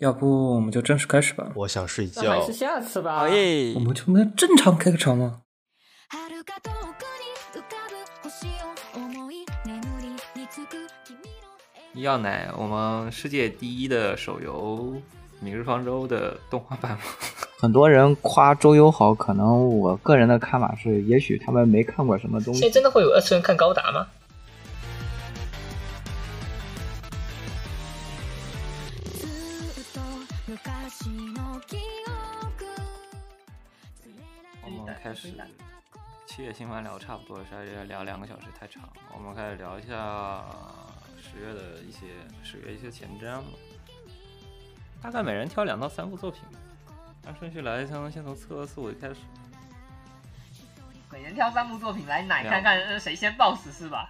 要不我们就正式开始吧？我想睡那还觉是。下次吧。好耶我！们就能正常开个场吗？遥か遠くに浮かぶ星を思い眠りにつく君の要奶，我们世界第一的手游《明日方舟》的动画版吗？很多人夸周游好，可能我个人的看法是，也许他们没看过什么东西。现在真的会有二次元看高达吗？ 们开始七月新番聊差不多了，实在是聊两个小时太长，我们开始聊一下十月的一些十月一些前瞻吧。大概每人挑两到三部作品，按顺序来，先先从测四五开始。每人挑三部作品来奶看看呃谁先 BOSS 是吧？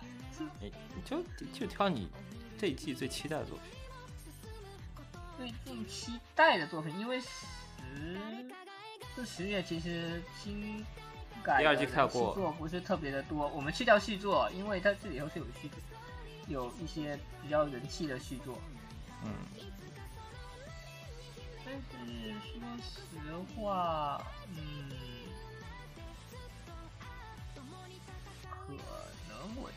你就就挑你这一季最期待的作品。最近期待的作品，因为十这十月其实新改第二季的看过续作不是特别的多，我们去掉续作，因为它这里头是有续有一些比较人气的续作，嗯，但是说实话，嗯，可能我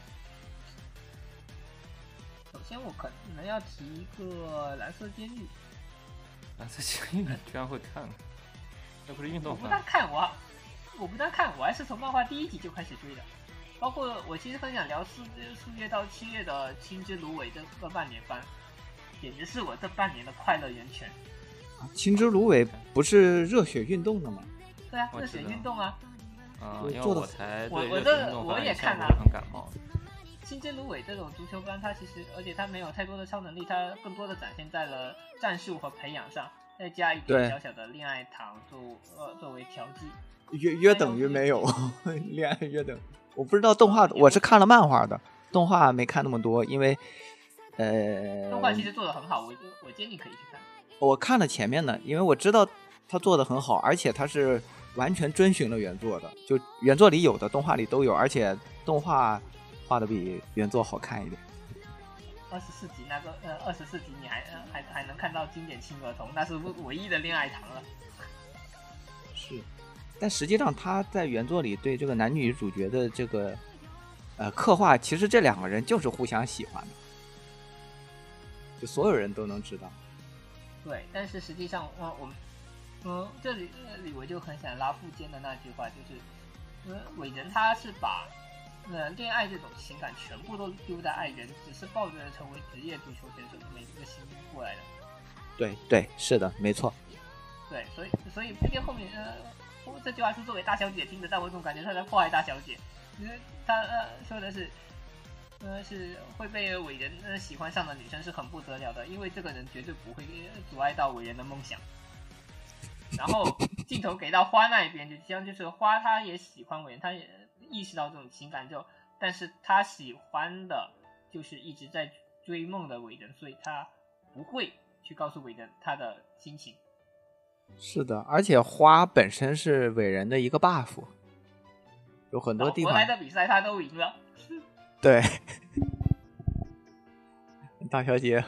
首先我可能要提一个蓝色监狱，蓝色监狱人居然会看，那不是运我不动番但看我，我不但看，我还是从漫画第一集就开始追的。包括我其实很想聊四四月到七月的《青之芦苇》这个半年番，简直是我这半年的快乐源泉。青之芦苇不是热血运动的吗？对啊，热血运动啊，嗯，因为我才我我这我也看了很感冒。《青之芦苇》这种足球番，它其实而且它没有太多的超能力，它更多的展现在了战术和培养上，再加一点小小的恋爱糖作呃作为调剂。约约等于没有 恋爱约等。我不知道动画，我是看了漫画的，动画没看那么多，因为呃，动画其实做的很好，我我建议可以去看。我看了前面的，因为我知道他做的很好，而且他是完全遵循了原作的，就原作里有的动画里都有，而且动画画的比原作好看一点。二十四集那个呃，二十四集你还呃还还能看到经典亲儿童，那是唯一的恋爱糖了。是，但实际上他在原作里对这个男女主角的这个呃刻画，其实这两个人就是互相喜欢的，就所有人都能知道。对，但是实际上，呃，我们，嗯，这里这里我就很想拉富坚的那句话，就是，呃，伟人他是把，呃，恋爱这种情感全部都丢在爱人，只是抱着成为职业足球选手这么一个心过来的。对对，是的，没错。对，所以所以富坚后面，呃，这句话是作为大小姐听的，但我总感觉他在迫害大小姐，因为他呃说的是。呃，是会被伟人呃喜欢上的女生是很不得了的，因为这个人绝对不会阻碍到伟人的梦想。然后镜头给到花那一边，就像就是花，她也喜欢伟人，她也意识到这种情感之后，但是她喜欢的就是一直在追梦的伟人，所以她不会去告诉伟人她的心情。是的，而且花本身是伟人的一个 buff，有很多地方老婆来的比赛他都赢了。对，大小姐，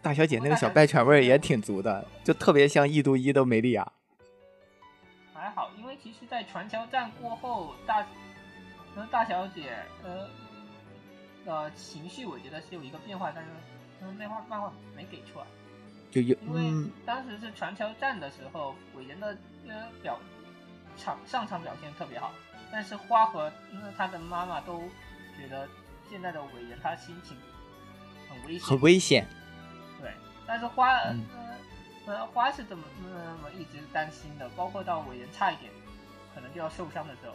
大小姐那个小败犬味儿也挺足的，就特别像异度一的梅利亚。还好，因为其实，在传销战过后，大，呃，大小姐，呃，呃，情绪我觉得是有一个变化，但是，嗯，漫画漫画没给出来，就有因为嗯，当时是传球战的时候，伟人的呃表场上场表现特别好，但是花和呃他的妈妈都觉得现在的伟人他心情很危险，很危险。对，但是花呃嗯。呃花是怎么那么一直担心的，包括到伟人差一点可能就要受伤的时候，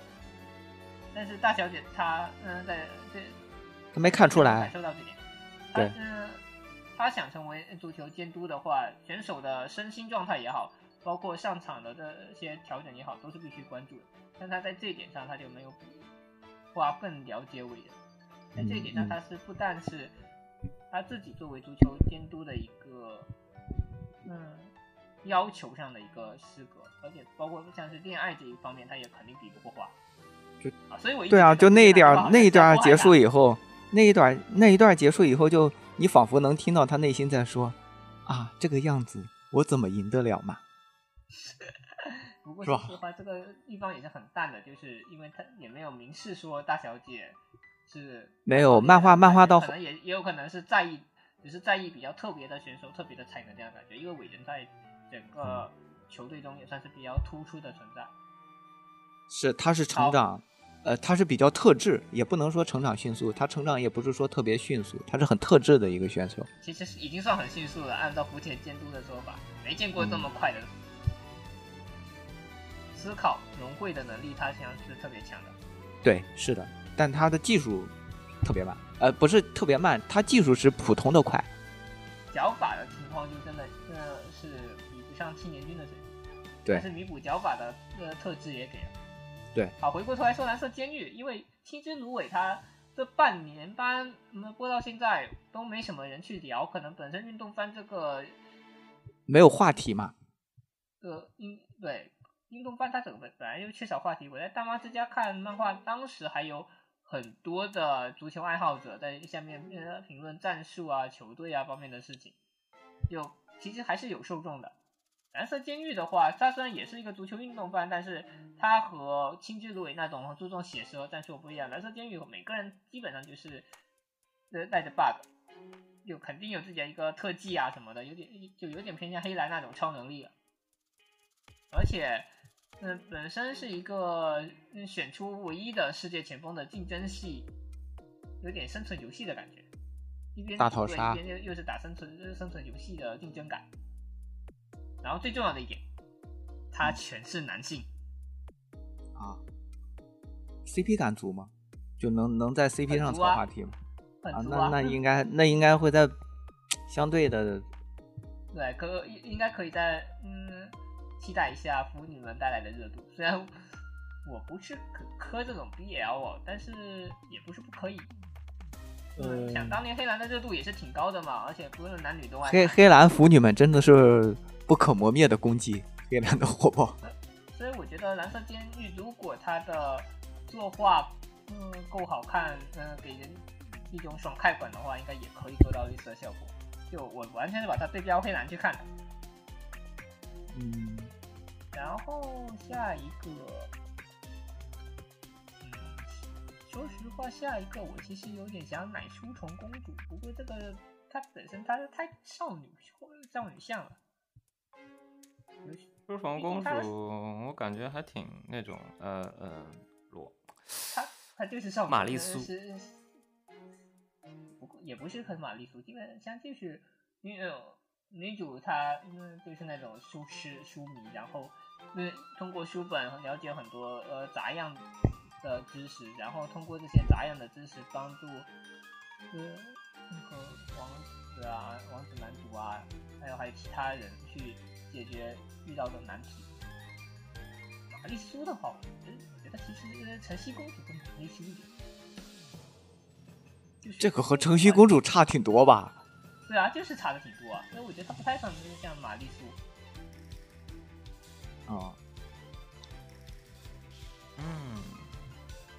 但是大小姐她嗯、呃在这她没看出感来，受到这点，她对嗯、她想成为足球监督的话，选手的身心状态也好，包括上场的这些调整也好，都是必须关注的。但他在这一点上，他就没有比花更了解伟人。在这一点上，嗯嗯她是不但是他自己作为足球监督的一个嗯要求上的一个失格，而且包括像是恋爱这一方面，他也肯定比不过花。就啊，所以我一对啊，就那一点那一段结束以后，那一段那一段结束以后，就你仿佛能听到他内心在说：“啊，这个样子我怎么赢得了嘛？不过是吧说实话，这个地方也是很淡的，就是因为他也没有明示说大小姐是没有漫画漫画到可能也也有可能是在意，只是在意比较特别的选手、特别的才能这样感觉。因为伟人在整个球队中也算是比较突出的存在。是，他是成长，呃，他是比较特质，也不能说成长迅速，他成长也不是说特别迅速，他是很特质的一个选手。其实是已经算很迅速了，按照福田监督的说法，没见过这么快的。思考融会的能力，他像是特别强的。对，是的，但他的技术特别慢，呃，不是特别慢，他技术是普通的快。脚法的情况就真的呃是比不上青年军的水平，对但是弥补脚法的呃特质也给了。对，好，回过头来说蓝色监狱，因为青之芦苇它这半年番，嗯，播到现在都没什么人去聊，可能本身运动番这个没有话题嘛？呃运对运动番它整个本来就缺少话题。我在大妈之家看漫画，当时还有很多的足球爱好者在下面呃评论战术啊、球队啊方面的事情，有其实还是有受众的。蓝色监狱的话，它虽然也是一个足球运动番，但是它和青之芦苇那种注重写实和战术不一样。蓝色监狱每个人基本上就是呃带着 bug，就肯定有自己的一个特技啊什么的，有点就有点偏向黑蓝那种超能力了。而且，嗯、本身是一个嗯选出唯一的世界前锋的竞争系，有点生存游戏的感觉。一边对大逃杀一边又又是打生存生存游戏的竞争感。然后最重要的一点，他全是男性，啊，CP 感足吗？就能能在 CP 上很足啊炒话题吗？啊，啊。那那 应该那应该会在相对的对，可应应该可以在嗯期待一下腐女们带来的热度。虽然我不是可磕这种 BL 哦，但是也不是不可以。嗯，想当年黑蓝的热度也是挺高的嘛，而且不论男女都爱。黑黑蓝腐女们真的是不可磨灭的攻击，黑蓝的火爆。所以我觉得蓝色监狱如果它的作画嗯够好看，嗯给人一种爽快感的话，应该也可以做到类似的效果。就我完全是把它对标黑蓝去看的。嗯，然后下一个，嗯，说实话，下一个我其实有点想奶书虫公主，不过这个它本身它太少女少女像了。书虫公主，我感觉还挺那种呃呃裸，她她就是少玛丽苏，不过也不是很玛丽苏，基本上就是女女主她嗯就是那种书痴书迷，然后嗯通过书本了解很多呃杂样的知识，然后通过这些杂样的知识帮助呃那个王子啊王子男主啊，还有还有其他人去解决遇到的难题。玛丽苏的话，我觉得我觉得其实晨曦公主更玛丽苏一点。就是这个和晨曦公主差挺多吧？对啊，就是差的挺多啊，所以我觉得她不太可能是像玛丽苏。哦、嗯，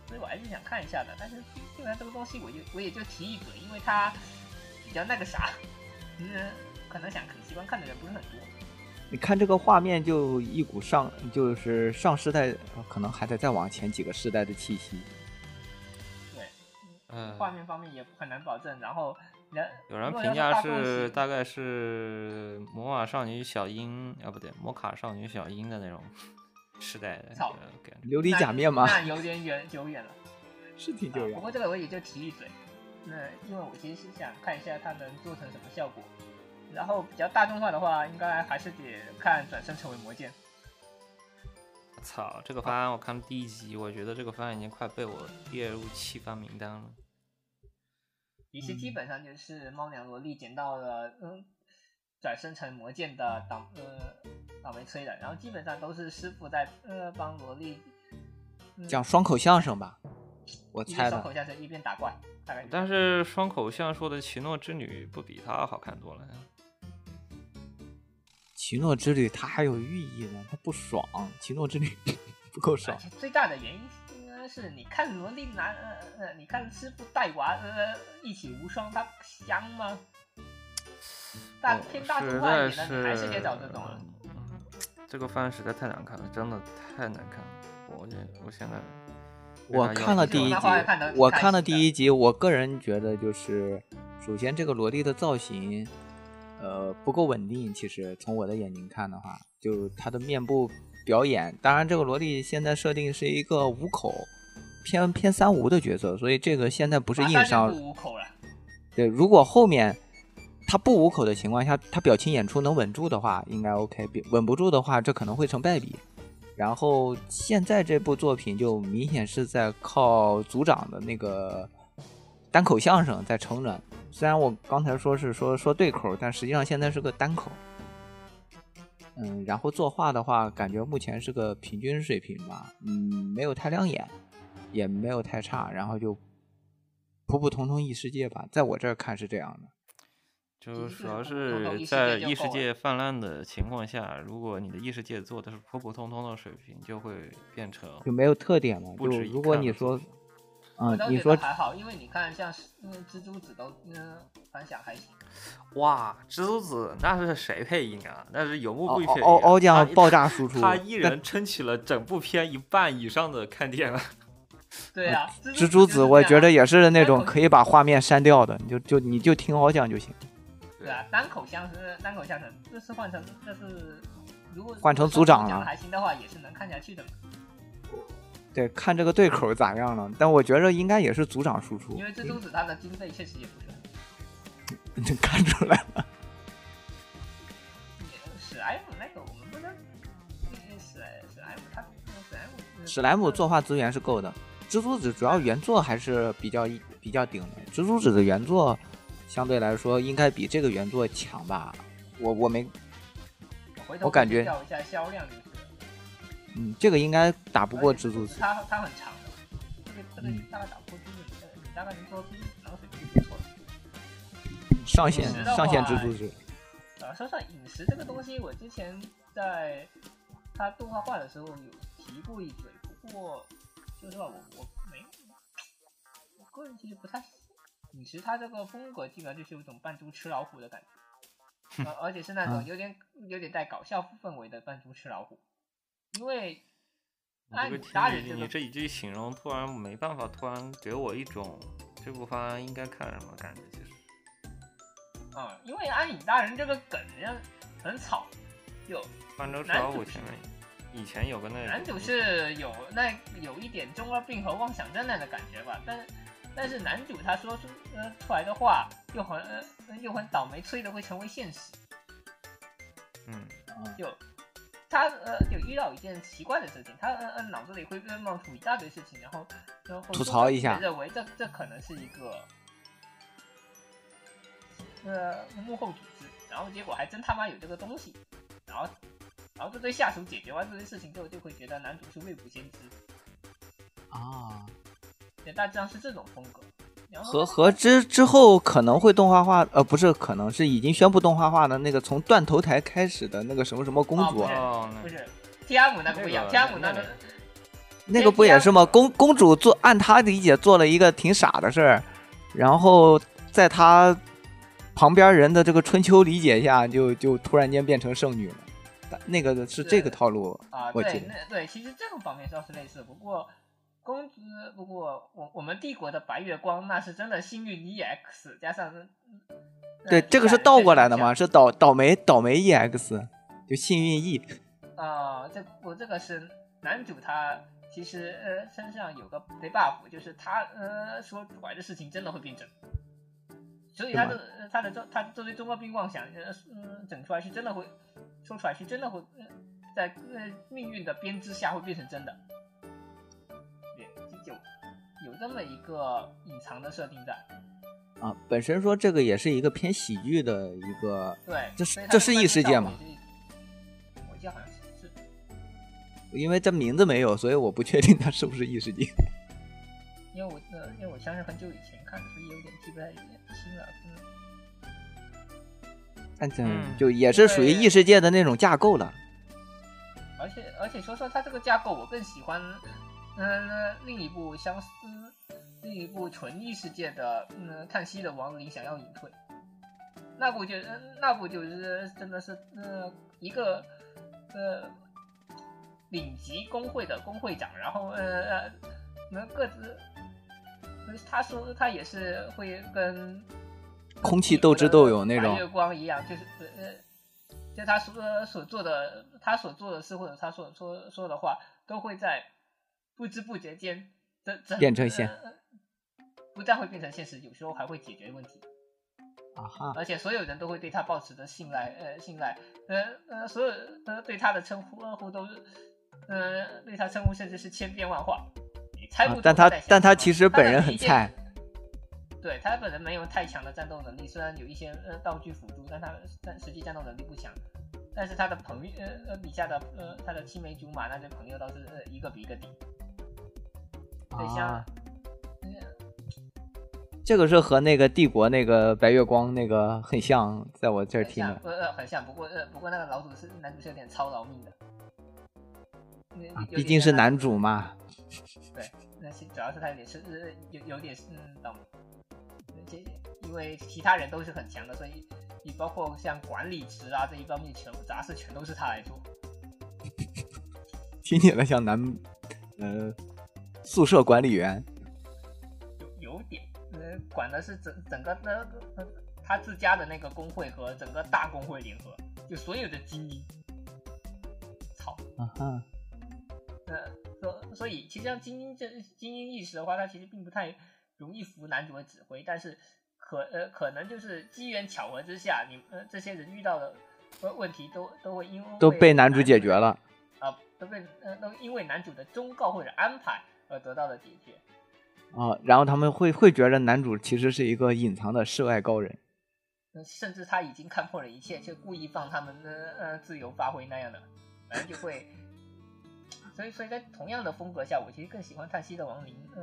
所以我还是想看一下的。但是基本上这个东西我就我也就提一嘴，因为它比较那个啥，其实，可能想喜欢看的人不是很多。你看这个画面，就一股上就是上世代，呃可能还得再往前几个世代的气息。对，嗯，画面方面也很难保证。然后人有人评价是大概是魔法少女小樱啊，不对，魔卡少女小樱的那种时代的。琉璃假面吗？那有点远久远了。是挺啊不过这个我也就提一嘴。那因为我其实是想看一下它能做成什么效果。然后比较大众化的话，应该还是得看转身成为魔剑。操，这个方案我看第一集，我觉得这个方案已经快被我列入弃番名单了。其实基本上就是猫娘萝莉捡到了嗯转生成魔剑的倒呃倒霉催的，然后基本上都是师傅在呃帮萝莉、嗯、讲双口相声吧，我一边猜的。双口相声一边打怪，大概但是双口相说的奇诺之女不比她好看多了呀。奇诺之旅它还有寓意呢，它不爽。奇诺之旅 不够爽最大的原因应该是你看萝莉男呃呃，你看师傅带娃呃一起无双，他香吗？大哦偏大实在点的，你还是得找这种啊。嗯这个番实在太难看了，真的太难看了。我这我现在我看了第一集我看了第一集，我个人觉得就是，首先这个萝莉的造型，呃，不够稳定。其实从我的眼睛看的话，就她的面部表演，当然这个萝莉现在设定是一个五口，偏偏三无的角色，所以这个现在不是硬伤不。五口了。对，如果后面他不捂口的情况下，他表情演出能稳住的话，应该 OK；稳不住的话，这可能会成败笔。然后现在这部作品就明显是在靠组长的那个单口相声在撑着。虽然我刚才说是说说对口，但实际上现在是个单口。嗯，然后作画的话，感觉目前是个平均水平吧，嗯，没有太亮眼，也没有太差，然后就普普通通异世界吧，在我这儿看是这样的。就主要是在异世界泛滥的情况下，如果你的异世界做的是普普通通的水平，就会变成就没有特点嘛。就如果你说看的作品，嗯，我倒觉你说还好，因为你看像是嗯蜘蛛子都嗯反响还行。哇，蜘蛛子那是谁配音啊？那是游牧敖部配音啊。敖敖酱爆炸输 出，他一人撑起了整部片一半以上的看点了。对啊，蜘蛛子我觉得也是那种可以。以把画面删掉的，你就就你就听敖酱就行。对啊，单口相声，单口相声，这是换成这是如果换成组长了还行的话，也是能看下去的嘛。对，看这个对口咋样了，但我觉着应该也是组长输出因，为蜘蛛子他的经费确实也不是很 你看出来了。史莱姆那个我们不能，嗯史莱史莱姆他史莱姆嗯史莱姆作画资源是够的，蜘蛛子主要原作还是比较比较顶的。蜘蛛子的原作相对来说应该比这个原作强吧？我我没，我感觉比较一下销量就是。嗯，这个应该打不过蜘蛛丝。它它很长的，这个这个嗯大概打不过蜘蛛大概能说蜘蛛子然后水平就不错了。上线上线蜘蛛丝。啊，说上饮食这个东西，我之前在它动画化的时候有提过一嘴，不过说实话，我我没，我个人其实不太饮食它这个风格，基本上就是有一种扮猪吃老虎的感觉，呃，而且是那种嗯有点有点带搞笑氛围的扮猪吃老虎，因为你按你这个你大人这个这一句形容，突然没办法，突然给我一种这部番应该看什么感觉？其实，啊、因为安影大人这个梗人很草，就泛舟吃老虎前面以前有个那男主是有那有一点中二病和妄想症那的感觉吧，但是但是男主他说出呃出来的话又很呃又很倒霉催的会成为现实，嗯，就他呃就遇到一件奇怪的事情，他呃呃脑子里会呃冒出一大堆事情，然后然后吐槽一下。认为这这可能是一个呃幕后组织，然后结果还真他妈有这个东西，然后然后这对下属解决完这些事情之后，就会觉得男主是未卜先知，啊，也大致上是这种风格。和和之之后可能会动画化，呃，不是，可能是已经宣布动画化的那个从断头台开始的那个什么什么公主，哦不是哦，是 T M 那个不一样，T M 那个那个不也是吗？公公主做按她理解做了一个挺傻的事儿，然后在她旁边人的这个春秋理解下，就就突然间变成圣女了。但那个是这个套路，啊，对，我记得那对，其实这种方面倒是类似，不过公主，不过我我们帝国的白月光那是真的幸运 EX 加上呃对，这个是倒过来的嘛，是倒倒霉倒霉 EX，就幸运 E。啊，这我这个是男主他其实呃身上有个 debuff，就是他呃说出来的事情真的会变真，所以他的呃他的这他这对中二病妄想呃嗯整出来是真的会说出来是真的会、呃、在呃命运的编织下会变成真的，有这么一个隐藏的设定在，啊，本身说这个也是一个偏喜剧的一个，对，这是这是异世界嘛译效果也是？我记得好像是是。因为这名字没有，所以我不确定它是不是异世界。因为我呃，因为我像是很久以前看的，所以有点记不太清了。嗯，但这嗯就也是属于异世界的那种架构了。而且而且说说它这个架构，我更喜欢嗯、另一部相思另一部纯异世界的嗯《叹息的亡灵想要隐退》。那部就呃那部就是真的是呃一个呃顶级工会的工会长，然后呃呃能各自，他说他也是会跟空气斗智斗勇那种月光一样，就是呃呃，就他所所做的他所做的事或者他所说说的话，都会在不知不觉间这这变成现呃不但会变成现实，有时候还会解决问题。啊哈，而且所有人都会对他保持着信赖，呃，信赖，呃呃，所有呃对他的称呼呃呼都是，呃，对他称呼甚至是千变万化，你猜不但他但他其实本人很菜，对他本人没有太强的战斗能力，虽然有一些呃道具辅助，但他但实际战斗能力不强。但是他的朋友呃呃笔下的呃他的青梅竹马那些朋友倒是呃一个比一个顶，对像、啊，呃这个是和那个帝国那个白月光那个很像，在我这儿听的。呃呃很像，不过呃不过那个老主是男主是有点操劳命的，毕竟是男主嘛，对，那些主要是他有点是呃有有点是嗯懂，而且因为其他人都是很强的，所以你包括像管理职啊这一方面全部杂事全都是他来做。听起来像男呃宿舍管理员有有点，呃，管的是整整个那个呃他自家的那个工会和整个大工会联合，就所有的精英。操，啊哈，呃，所所以其实像精英这精英意识的话，他其实并不太容易服男主的指挥，但是可呃可能就是机缘巧合之下，你呃这些人遇到的问问题都都会因为都被男主解决了。啊、都被呃都因为男主的忠告或者安排而得到的解决。啊，然后他们会会觉得男主其实是一个隐藏的世外高人。呃甚至他已经看破了一切，却故意放他们呃呃自由发挥那样的，反正就会，所以所以在同样的风格下，我其实更喜欢叹息的亡灵，呃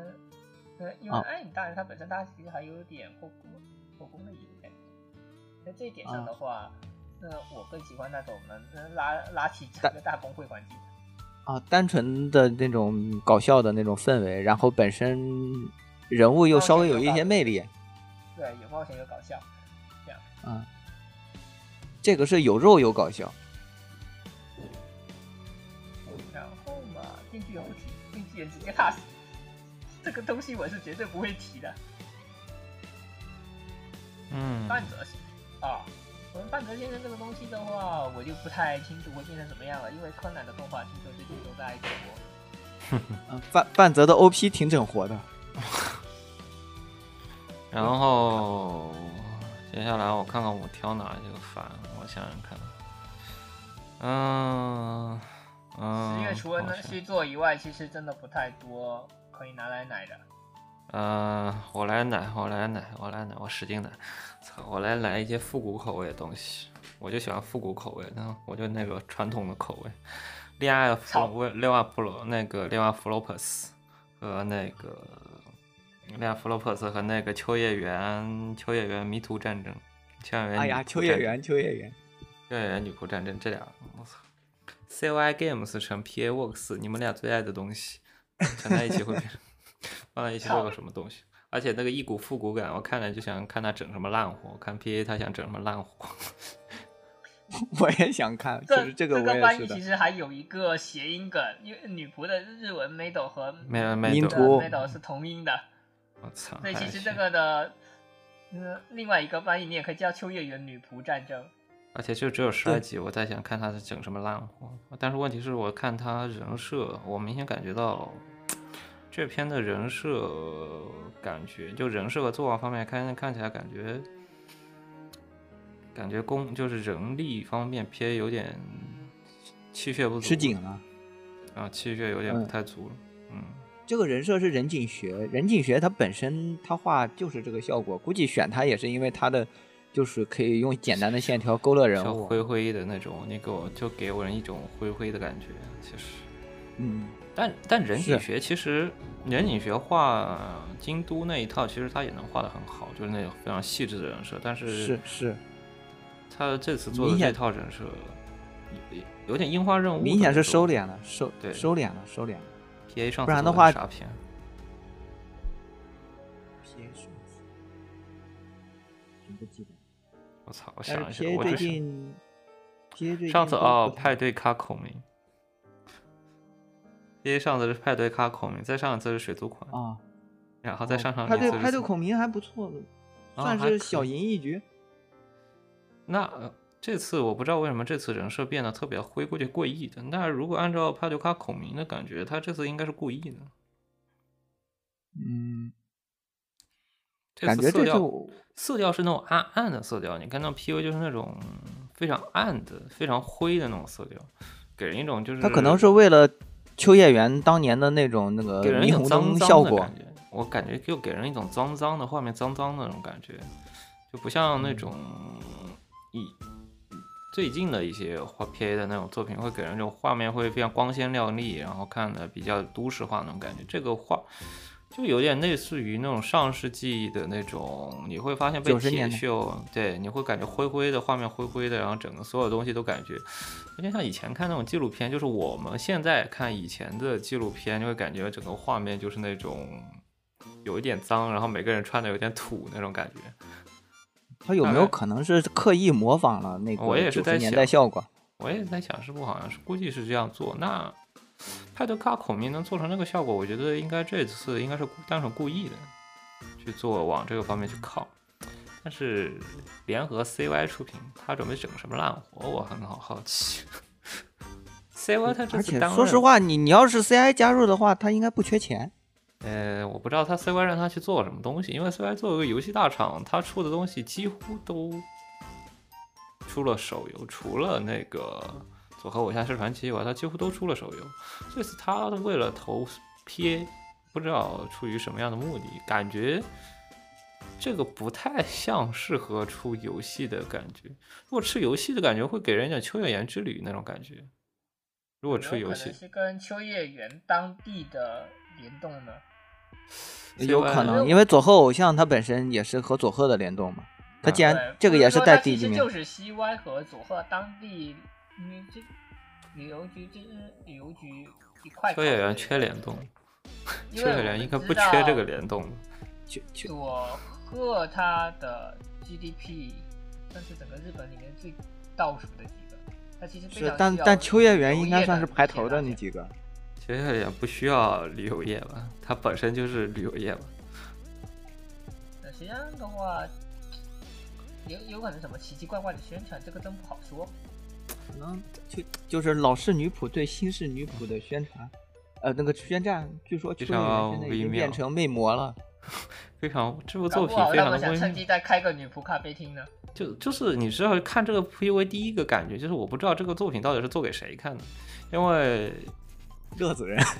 呃，因为啊暗影大人他本身他其实还有点后宫后宫的意味在这一点上的话，那、我更喜欢那种能能拉拉起整个大公会环境的。啊，单纯的那种搞笑的那种氛围，然后本身人物又稍微有一些魅力，对，有冒险有搞笑，这样。啊，这个是有肉有搞笑，然后嘛，电锯人不提，电锯也直接 pass，这个东西我是绝对不会提的。嗯，半泽先啊，我们半泽先生这个东西的话，我就不太清楚会变成什么样了，因为柯南的动画听说最近都在直播。啊，半半泽的 OP 挺整活的，然后接下来我看看我挑哪一个番，我想想看。嗯嗯，十月除了那续作以外，其实真的不太多可以拿来奶的。呃，我来奶，我来奶，我来奶，我使劲奶，操，我来来一些复古口味的东西，我就喜欢复古口味，然后我就那个传统的口味，恋爱弗操洛恋爱弗洛那个恋爱弗洛珀斯和那个恋爱弗洛珀斯和那个秋叶原秋叶原迷途战争，秋叶原哎呀，秋叶原，秋叶原，秋叶原女仆战争这俩，我操，CY Games 乘 PA Works，你们俩最爱的东西，乘在一起会变成，放在一起会有什么东西？而且那个一股复古感，我看了就想看他整什么烂活，看 PA 他想整什么烂活。我也想看，就是这个我也是的个翻译其。实还有一个谐音梗，因为女仆的日文 Mado 和没有没有民图 Mado 是同音的，我操！所以其实这个的，呃，另外一个翻译你也可以叫秋叶原女仆战争。而且就只有十二集，我在想看他是整什么烂活。但是问题是我看他人设，我明显感觉到这篇的人设感觉，就人设和作画方面看看起来感觉感觉工就是人力方面偏有点气血不足，吃紧了。啊，气血有点不嗯太足了。嗯，这个人设是任景学，任景学他本身他画就是这个效果，估计选他也是因为他的就是可以用简单的线条勾勒人物。灰灰的那种，你给我就给我人一种灰灰的感觉，其实。嗯，但但人体学其实人体学画京都那一套，其实他也能画的很好，就是那种非常细致的人设。但是是是，他这次做的明显这套人设有有点樱花任务，明显是收敛了，收对收敛了，收敛了。P A 上次不然的话傻片，真不记得。我我操！我想一下我最近上次哦，派对卡孔明，PA 上次是派对咖孔明，再上一次是水族馆，啊，然后再上上派对一次是派对孔明还不错的，算是小赢一局。那、呃这次我不知道为什么这次人设变得特别灰，估计故意的。那如果按照派对咖孔明的感觉，他这次应该是故意的。嗯，这感觉这次色调就色调是那种暗暗的色调，你看那 P U 就是那种非常暗的、非常灰的那种色调，给人一种就是他可能是为了秋叶原当年的那种那个给人一霓虹种脏脏灯效果的感，觉。我感觉就给人一种脏脏的画面，脏脏的那种感觉，就不像那种一最近的一些画 PA 的那种作品，会给人这种画面会非常光鲜亮丽，然后看的比较都市化那种感觉。这个画就有点类似于那种上世纪的那种，你会发现被90铁年代锈，对，你会感觉灰灰的画面，灰灰的，然后整个所有东西都感觉有点像以前看那种纪录片，就是我们现在看以前的纪录片，就会感觉整个画面就是那种有一点脏，然后每个人穿的有点土那种感觉。他有没有可能是刻意模仿了那我也个九十年是在想代效果？我也在想，是不好像是估计是这样做？那派对卡孔明能做成那个效果，我觉得应该这次应该是故单纯故意的去做，往这个方面去靠。但是联合 CY 出品，他准备整什么烂活，我很好好奇。CY 他这而且次担任说实话，你你要是 CI 加入的话，他应该不缺钱。呃，我不知道他 CY 让他去做什么东西，因为 CY 作为一个游戏大厂，他出的东西几乎都出了手游，除了那个《佐贺偶像是传奇》以外，他几乎都出了手游。这次他为了投 PA，不知道出于什么样的目的，感觉这个不太像适合出游戏的感觉。如果出游戏的感觉，会给人一点秋叶原之旅那种感觉。如果出游戏是跟秋叶原当地的联动呢？有可能，因为佐贺偶像它本身也是和佐贺的联动嘛。它既然，这个也是或者说它在第一名其实就，是 CY 和佐贺当地，旅游局就是旅游局一块。秋叶原缺联动，秋叶原应该不缺这个联动。去去佐贺它的 GDP 算是整个日本里面最倒数的几个，它其实非是常，但但秋叶原应该算是排头的那几个。秋叶原不需要旅游业吧？它本身就是旅游业吧？那实际上的话，有有可能什么奇奇怪怪的宣传，这个真不好说。可能就就是老式女仆对新式女仆的宣传，呃，那个宣战，据说秋叶原现在已经微妙变成魅魔了。非常这部作品非常的微妙们想趁机。再开个女仆咖啡厅呢。就就是你知道看这个 PV 第一个感觉就是我不知道这个作品到底是做给谁看的，因为热死人！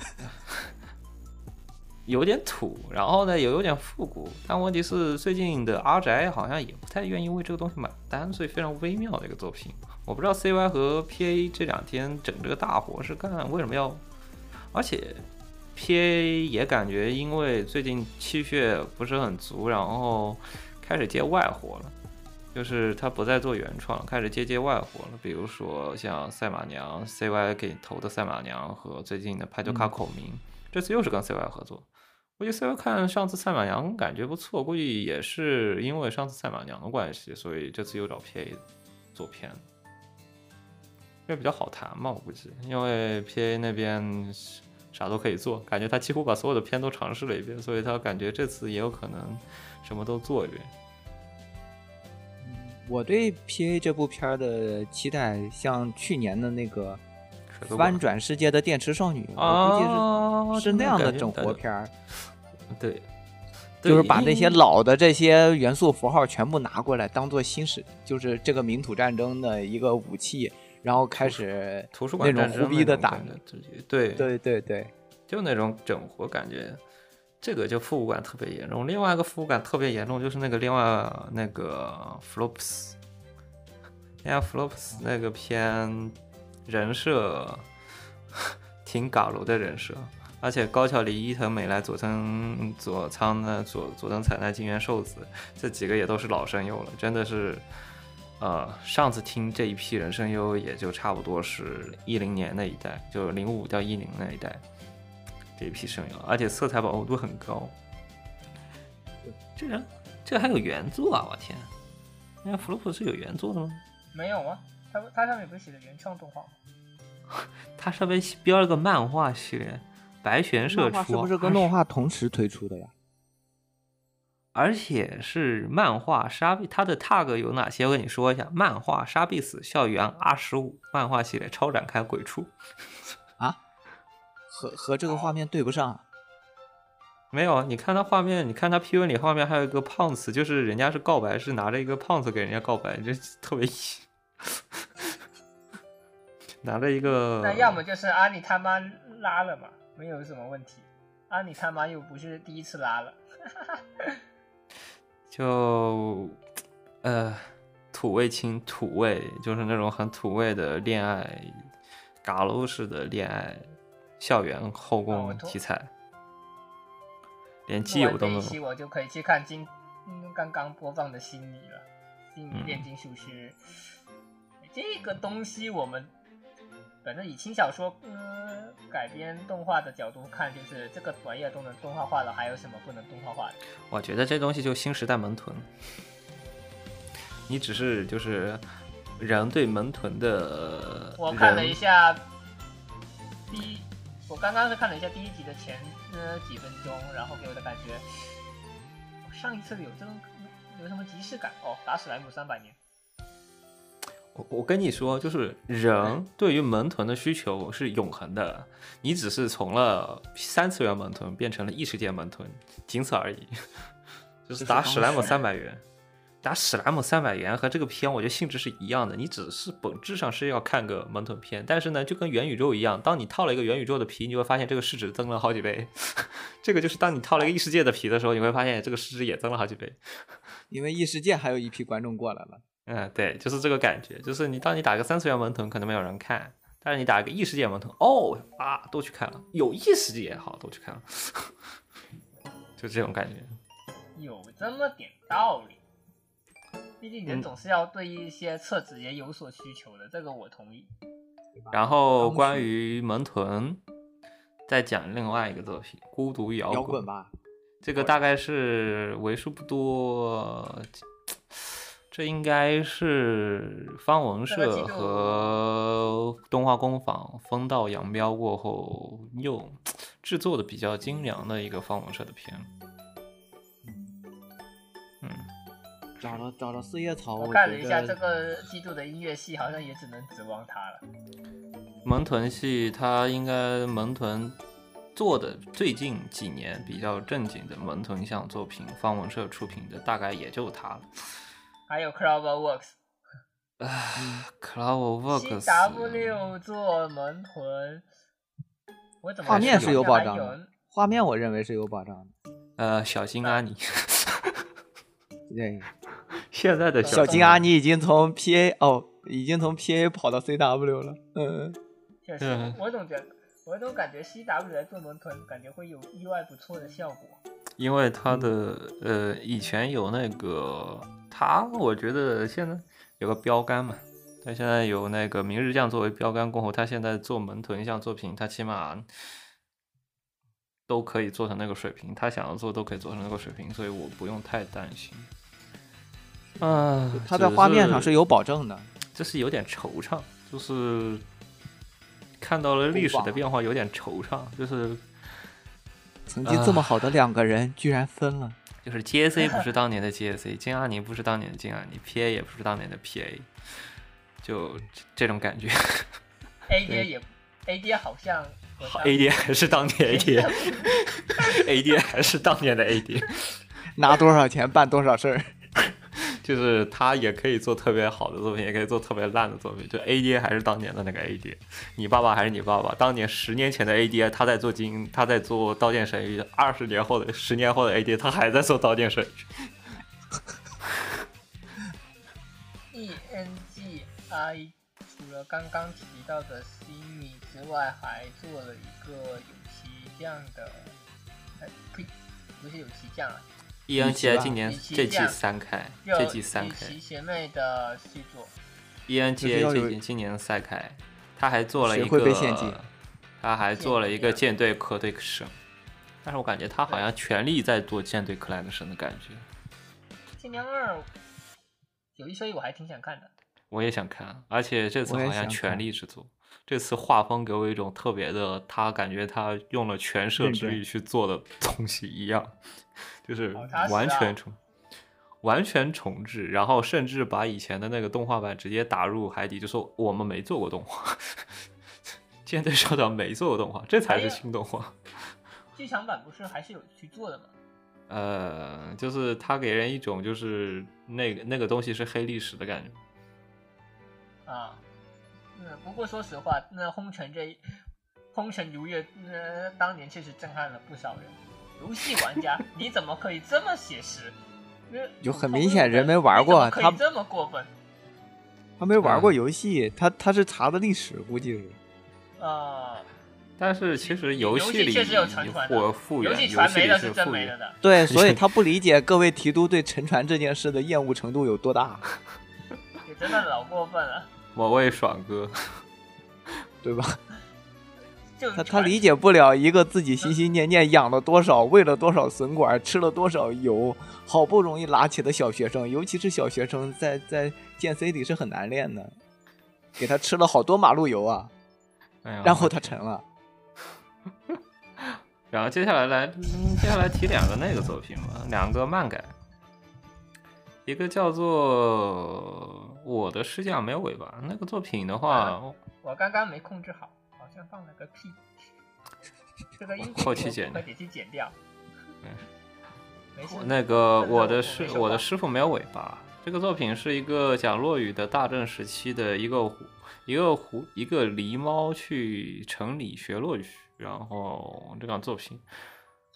有点土，然后呢也有点复古，但问题是最近的阿宅好像也不太愿意为这个东西买单，所以非常微妙的一个作品。我不知道 CY 和 PA 这两天整这个大活是干为什么要，而且 PA 也感觉因为最近气血不是很足，然后开始接外活了。就是他不再做原创了，开始接接外活了。比如说像赛马娘 CY 给投的赛马娘和最近的派对卡孔明，这次又是跟 CY 合作。估计 CY 看上次赛马娘感觉不错，估计也是因为上次赛马娘的关系，所以这次又找 PA 做片，因为比较好谈嘛，我估计，因为 PA 那边啥都可以做，感觉他几乎把所有的片都尝试了一遍，所以他感觉这次也有可能什么都做一遍。我对 P A 这部片儿的期待，像去年的那个翻转世界的电池少女，我啊估计是是那样的整活片儿，对，就是把那些老的这些元素符号全部拿过来，当做新史，就是这个民土战争的一个武器，然后开始图书馆那种胡逼的打对对对对，就那种整活感觉，这个就复古感特别严重。另外一个复古感特别严重就是那个另外那个 Flops，人家 Flops 那个片人设挺嘎楼的人设，而且高桥离、伊藤美来、佐藤佐仓的、佐佐藤彩奈、金元寿子这几个也都是老声优了，真的是。呃，上次听这一批人声优，也就差不多是一零年那一代，就零五到一零那一代这一批声优，而且色彩饱和度很高。这人这还有原作啊！我天，那弗洛普是有原作的吗？没有啊，它它上面不是写的原创动画吗？它上面标了个漫画系列，白玄社出，是不是跟动画同时推出的呀？而且是漫画沙币，它的 tag 有哪些？我跟你说一下：漫画沙必死校园二十五漫画系列超展开鬼畜。啊和和这个画面对不上啊。没有，你看他画面，你看他 P V 里画面还有一个胖子，就是人家是告白，是拿着一个胖子给人家告白，这特别 拿着一个。那要么就是阿里他妈拉了嘛，没有什么问题。阿里他妈又不是第一次拉了，就呃土味情土味，就是那种很土味的恋爱，嘎喽式的恋爱，校园后宫题材，连基友都没有。一期我就可以去看今嗯刚刚播放的《心理》了，《心理嗯炼金术师》这个东西我们。反正以轻小说嗯。改编动画的角度看，就是这个玩意儿都能动画化了，还有什么不能动画化的？我觉得这东西就新时代萌豚，你只是就是人对萌豚的我看了一下第一，我刚刚是看了一下第一集的前呃几分钟，然后给我的感觉，上一次有这种有什么即视感？哦，打史莱姆三百年，我我跟你说，就是人对于萌豚的需求是永恒的，你只是从了三次元萌豚变成了异世界萌豚，仅此而已。就是打史莱姆三百元，打史莱姆三百元和这个片，我觉得性质是一样的，你只是本质上是要看个萌臀片，但是呢，就跟元宇宙一样，当你套了一个元宇宙的皮，你会发现这个市值增了好几倍。这个就是当你套了一个异世界的皮的时候，你会发现这个市值也增了好几倍。因为异世界还有一批观众过来了。嗯，对，就是这个感觉，就是你当你打个三次元门臀，可能没有人看，但是你打一个异世界门臀，哦啊，都去看了，有异世界也好，都去看了，就这种感觉。有这么点道理。毕竟人嗯总是要对一些厕纸也有所需求的，这个我同意。然后关于门臀，再讲另外一个作品《孤独摇滚》摇滚吧，这个大概是为数不多，这应该是方文社和动画工坊分道扬镳过后，又 制作的比较精良的一个方文社的片。嗯，找了找了四叶草，我看了一下这个季度的音乐系，好像也只能指望他了。门豚系他应该门豚做的最近几年比较正经的门臀向作品，方文社出品的大概也就他了。还有 CloverWorks、啊 Cloverworks CW 做门臀，我怎么画面是有保障的，画面我认为是有保障的。呃，小金阿尼，对，现在的小金阿尼已经从 PA 哦，已经从 PA 跑到 CW 了。嗯，确实嗯，我总觉得，我总感觉 CW 来做门屯，感觉会有意外不错的效果。因为他的呃以前有那个他，我觉得现在有个标杆嘛，他现在有那个明日酱作为标杆过后，他现在做门臀向作品，他起码都可以做成那个水平，他想要做都可以做成那个水平，所以我不用太担心。啊，它在画面上是有保证的。这是有点惆怅，就是看到了历史的变化，有点惆怅，就是曾经这么好的两个人，居然分了。就是 GAC 不是当年的 GAC，金阿尼不是当年的金阿尼，PA 也不是当年的 PA，就这这种感觉。AD 也 AD 好像和好他，AD 还是当年 AD，AD 还是当年的 AD，拿多少钱办多少事儿。就是他也可以做特别好的作品，也可以做特别烂的作品。就 AD 还是当年的那个 AD，你爸爸还是你爸爸。当年十年前的 AD 他在做金，他在做《刀剑神域》，二十年后的十年后的 AD 他还在做《刀剑神域》。ENGI 除了刚刚提到的 Simi 之外，还做了一个有奇匠的，哎呸，不是有奇匠啊，ENGI 吧今年这季三开，这季三开奇学妹的续作。ENGA 有这季今年赛开，他还做了一个他还做了一个舰队克雷克神，但是我感觉他好像全力在做舰队克莱克神的感觉。今年二有一说一，我还挺想看的。我也想看，而且这次好像全力制作，这次画风给我一种特别的，他感觉他用了全摄认真之力去做的东西一样，就是完全重、完全重置，然后甚至把以前的那个动画版直接打入海底，就说我们没做过动画，舰队少长没做过动画，这才是新动画。剧场版不是还是有去做的吗？呃，就是他给人一种就是那个那个东西是黑历史的感觉。啊，嗯，不过说实话，那轰城这一轰城如月，呃，当年确实震撼了不少人。游戏玩家，你怎么可以这么写实？呃就很明显人没玩过他这么过分他没玩过嗯游戏，他他是查的历史，估计是。啊！但是其实游游戏里确实有沉传的或复原，游戏传没了真是真。没了的。对，所以他不理解各位提督对沉船这件事的厌恶程度有多大，你真的老过分了。某位爽哥，对吧？他他理解不了一个自己心心念念养了多少、喂了多少笋管、吃了多少油，好不容易拉起的小学生，尤其是小学生在 在剑 C 里是很难练的，给他吃了好多马路油啊，哎呀然后他沉了。然后接下来来，嗯接下来提两个那个作品吧，两个漫改，一个叫做《我的师匠没有尾巴》，那个作品的话，啊我刚刚没控制好，好像放了个屁。这个音后期剪快点去剪掉。嗯没事。那个我的师我的师傅没有尾巴，这个作品是一个讲落雨的大正时期的一个狐一个狐一个狸猫去城里学落语，然后这档作品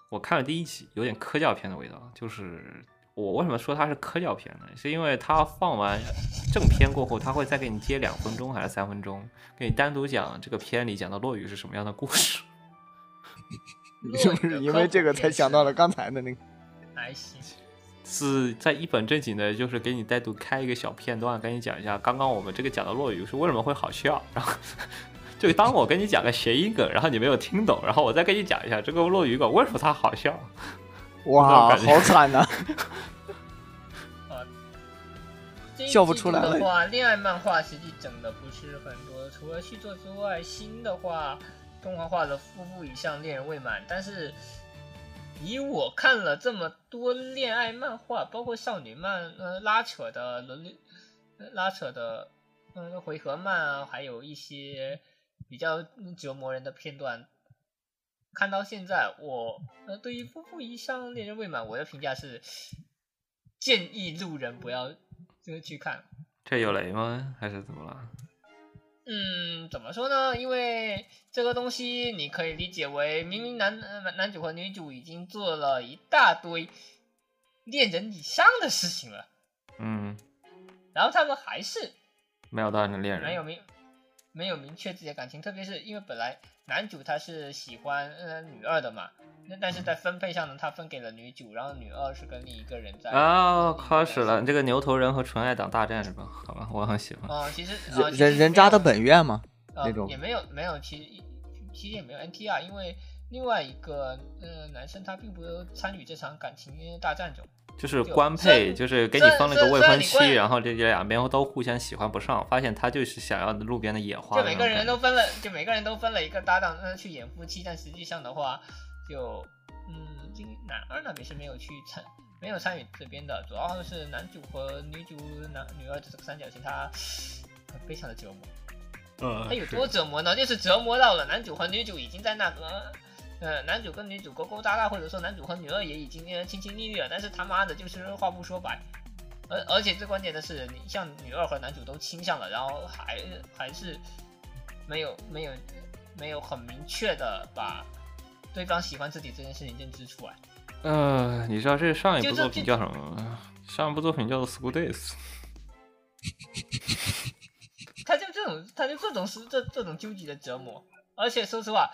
我看了第一集，有点科教片的味道，就是。我为什么说它是科教片呢？是因为它放完正片过后，它会再给你接两分钟还是三分钟，给你单独讲这个片里讲的落雨是什么样的故事。你是不是因为这个才想到了刚才的那个？还行。是在一本正经的，就是给你单独开一个小片段，跟你讲一下刚刚我们这个讲的落雨是为什么会好笑，然后就当我跟你讲个谐音梗，然后你没有听懂，然后我再跟你讲一下这个落雨梗为什么它好笑。哇，好惨呐、这 一笑不出来了。的话，恋爱漫画实际整的不是很多，除了续作之外，新的话动画化的夫妇以上恋人未满，但是以我看了这么多恋爱漫画，包括少女漫，呃，拉扯的伦理，呃拉扯的，嗯、回合漫啊，还有一些比较嗯折磨人的片段。看到现在，我呃对于夫妇以上恋人未满，我的评价是建议路人不要这个去看。这有雷吗？还是怎么了？嗯，怎么说呢？因为这个东西你可以理解为，明明男呃男主和女主已经做了一大堆恋人以上的事情了，嗯，然后他们还是没有当成恋人。没有明没有明确自己的感情，特别是因为本来男主他是喜欢呃女二的嘛，那但是在分配上呢，他分给了女主，然后女二是跟另一个人在啊，开始了，这个牛头人和纯爱党大战是吧？好吧，我很喜欢。哦、其实人人人渣的本愿嘛，呃那种也没有没有，其实其实也没有 NTR，因为另外一个呃男生他并不参与这场感情大战中。就是官配，就是给你分了个未婚妻，然后这这两边都互相喜欢不上，发现他就是想要路边的野花就每个。人都分了，就每个人都分了一个搭档，让他，去演夫妻，但实际上的话，就嗯，这个男二那边是没有去参，没有参与这边的，主要是男主和女主男女二的这个三角形，他非常的折磨。呃他有多折磨呢？就是折磨到了男主和女主已经在那个，呃，男主跟女主勾勾搭搭，或者说男主和女二也已经呃亲亲密密了，但是他妈的就是话不说白，而而且最关键的是，你像女二和男主都亲上了，然后还还是没有没有没有很明确的把对方喜欢自己这件事情认知出来。呃，你知道这上一部作品叫什么吗？上一部作品叫做《School Days》。他就这种，他就这种是这这种纠结的折磨。而且说实话，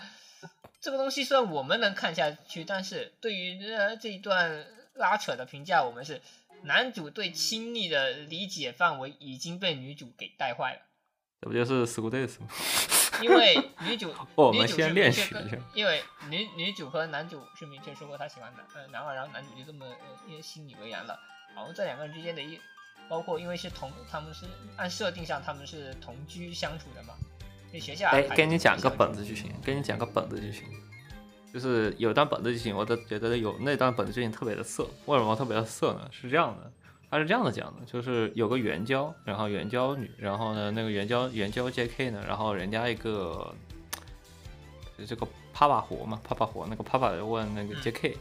这个东西虽然我们能看下去，但是对于呃这一段拉扯的评价，我们是男主对亲密的理解范围已经被女主给带坏了。这不就是《School Days》吗？因为女主，我们先练习一下因为女女主和男主是明确说过他喜欢男呃男二，然后男主就这么呃心以为然了。然后这两个人之间的一包括因为是同他们是按设定上他们是同居相处的嘛，学校哎安排，跟你讲个本子就行，给你讲个本子就行，就是有段本子就行，我都觉得有那段本子剧情特别的色。为什么特别的色呢？是这样的，他是这样的讲的，就是有个援交，然后援交女，然后呢，那个援交援交 J.K 呢，然后人家一个这个帕帕活嘛，帕帕活，那个帕帕就问那个嗯 J.K，、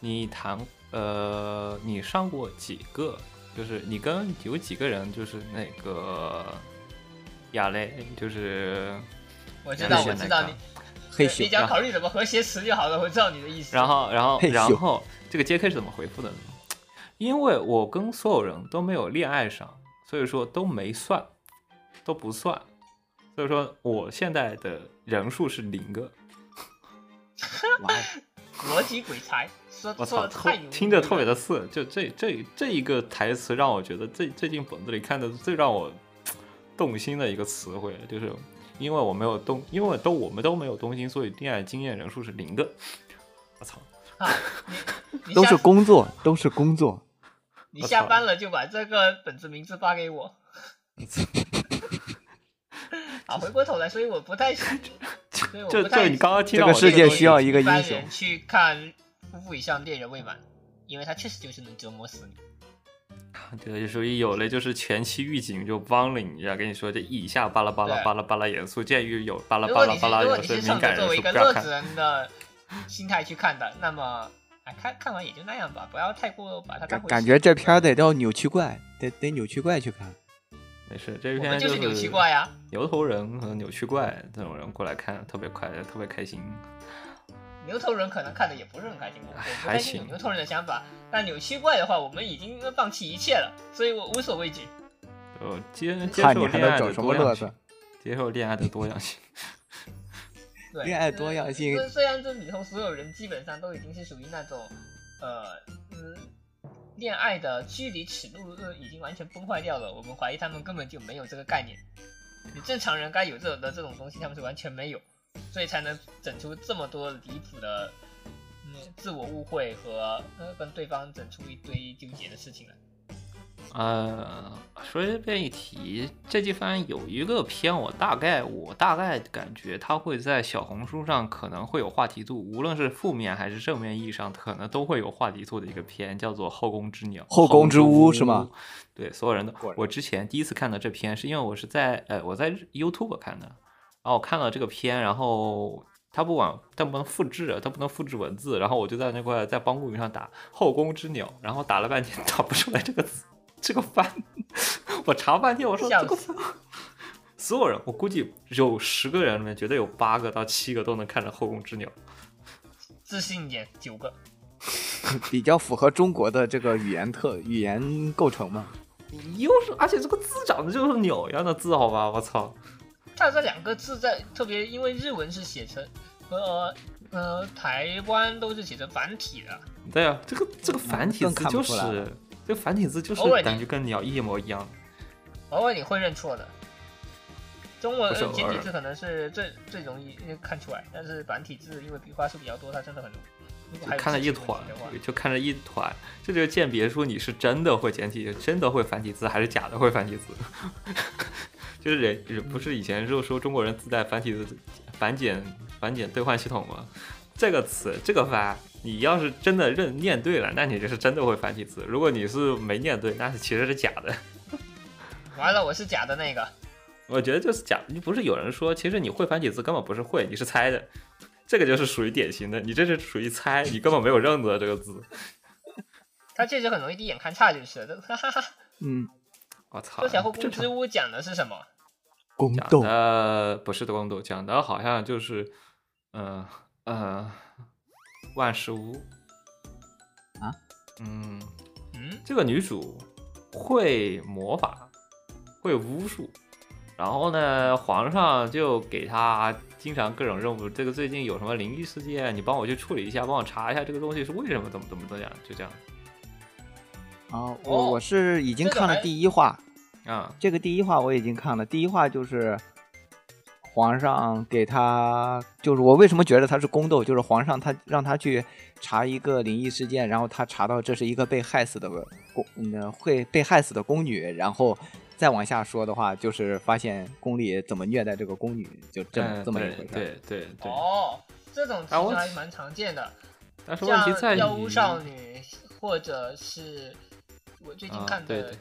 你谈呃，你上过几个？就是你跟有几个人，就是那个亚雷，就是我知道我知道你，你只要考虑怎么和谐词就好了，我知道你的意思。然后，然后然后这个 J.K 是怎么回复的呢？因为我跟所有人都没有恋爱上，所以说都没算，都不算，所以说我现在的人数是零个。逻辑鬼才，说我操，说的特太牛，听着特别的色。就这这这一个台词让我觉得最最近本子里看的最让我动心的一个词汇，就是因为我没有动，因为都我们都没有动心，所以恋爱经验人数是零个。我操！都是工作，都是工作。你下班了就把这个本子名字发给我。啊，回过头来，所以我不太喜，所以我这不太这你刚刚听这个到我世界需要一个英雄去看《夫妇以上恋人未满》，因为他确实就是能折磨死你。这个就属于有了就是前期预警就帮了你一下，跟你说这以下巴拉巴拉巴拉巴拉严肃，鉴于有巴拉巴拉巴拉果你是敏感人作为一个。乐子人的心态去看的，那么哎，看看完也就那样吧，不要太过把它当回事感感觉这片儿得叫扭曲怪，得得扭曲怪去看。没事，这一我篇们就是扭曲怪呀。牛头人和扭曲怪这种人过来看，特别快，特别开心。牛头人可能看的也不是很开心，我我不还太清楚牛头人的想法。但扭曲怪的话，我们已经放弃一切了，所以我无所畏惧。呃接接看你还受恋爱的能整什么多样性，？接受恋爱的多样性。对，恋爱多样性虽虽然这里头所有人基本上都已经是属于那种，呃，嗯，恋爱的距离尺度呃已经完全崩坏掉了，我们怀疑他们根本就没有这个概念。你正常人该有这种的这种东西，他们是完全没有，所以才能整出这么多离谱的，嗯，自我误会和呃跟对方整出一堆纠结的事情来。呃，说这边一提，这地方有一个片，我大概我大概感觉它会在小红书上可能会有话题度，无论是负面还是正面意义上，可能都会有话题度的一个片，叫做《后宫之鸟》。后宫之屋是吗？对，所有人都我之前第一次看到这篇，是因为我是在呃我在 YouTube 看的，然后我看到这个片，然后它不管它不能复制，它不能复制文字，然后我就在那块在帮固云上打“后宫之鸟”，然后打了半天打不出来这个词，这个翻，我查半天，我说笑这个番，所有人我估计有十个人里面，绝对有八个到七个都能看着“后宫之鸟自信一点，九个。比较符合中国的这个语言特语言构成嘛。”，又是而且这个字长得就是鸟一样的字，好吧，我操！它这两个字在特别，因为日文是写成和呃台湾都是写成繁体的，对啊，这个这个繁体字就是这个繁体字就是感觉跟鸟一模一样。偶尔你会认错的。中文简体字可能是最最容易看出来，但是繁体字因为笔画数比较多，它真的很容易。还看了一团就看了一团，这就是鉴别出你是真的会简体，真的会繁体字，还是假的会繁体字。就是人人不是以前就说中国人自带繁体字繁简繁简兑换系统吗？这个词这个发，你要是真的认念对了，那你就是真的会繁体字；如果你是没念对，那是其实是假的。完了，我是假的那个。我觉得就是假，你不是有人说，其实你会繁体字根本不是会，你是猜的，这个就是属于典型的，你这是属于猜，你根本没有认得这个字。他确实很容易第一眼看差就是了。哈哈哈。嗯，我操！说起来，后宫之屋讲的是什么？讲宫斗的不是宫斗，讲的好像就是，嗯、呃、万事屋啊，嗯，嗯，这个女主会魔法，会巫术，然后呢，皇上就给她经常各种任务。这个最近有什么灵异事件，你帮我去处理一下，帮我查一下这个东西是为什么，怎么怎么怎么样，就这样啊，哦我我是已经看了第一话，啊。这个第一话我已经看了。第一话就是皇上给他，就是我为什么觉得他是宫斗，就是皇上他让他去查一个灵异事件，然后他查到这是一个被害死的宫，嗯，会被害死的宫女，然后再往下说的话，就是发现宫里怎么虐待这个宫女，就这么、嗯这么一回事。对对对对。哦，这种其实还蛮常见的，但是问题在于，像药物少女，或者是我最近啊看对的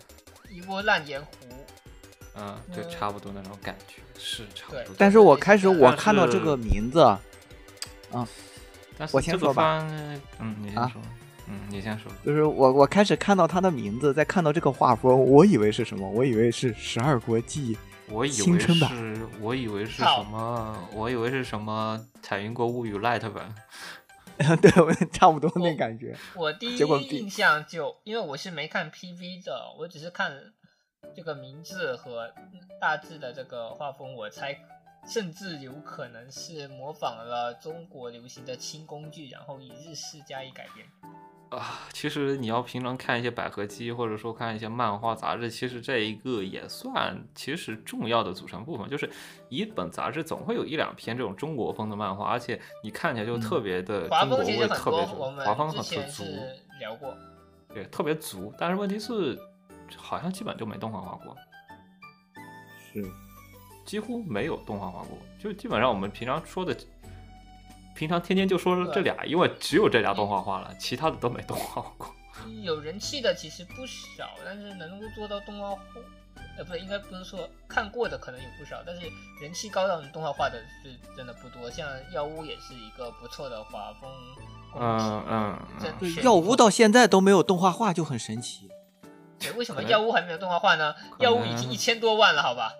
一波烂盐湖，嗯，就嗯差不多那种感觉，是差不多。但是我开始我看到这个名字，但是这个我先说吧，嗯，你先啊说，嗯，你先说。就是我我开始看到他的名字，再看到这个画风，我以为是什么？我以为是《十二国记》。我以为是，我以为是什么？我以为是什么《彩云国物语》Light 版。对，我差不多那感觉。我第一印象就因为我是没看 PV 的，我只是看这个名字和大致的这个画风，我猜甚至有可能是模仿了中国流行的轻工具，然后以日式加以改编。啊，其实你要平常看一些百合姬，或者说看一些漫画杂志，其实这一个也算其实重要的组成部分。就是一本杂志总会有一两篇这种中国风的漫画，而且你看起来就特别的中国味，特别足，华风之很足，聊过。对，特别足。但是问题是，好像基本就没动画化过，是，几乎没有动画化过，就基本上我们平常说的。平常天天就说这俩，因为只有这俩动画化了，其他的都没动画化过。有人气的其实不少，但是能够做到动画化，呃，不对，应该不是说看过的可能有不少，但是人气高到动画化的是真的不多。像药屋也是一个不错的画风，嗯嗯药屋到现在都没有动画化，就很神奇。对，为什么药屋还没有动画化呢？药屋已经能一千多万了，好吧？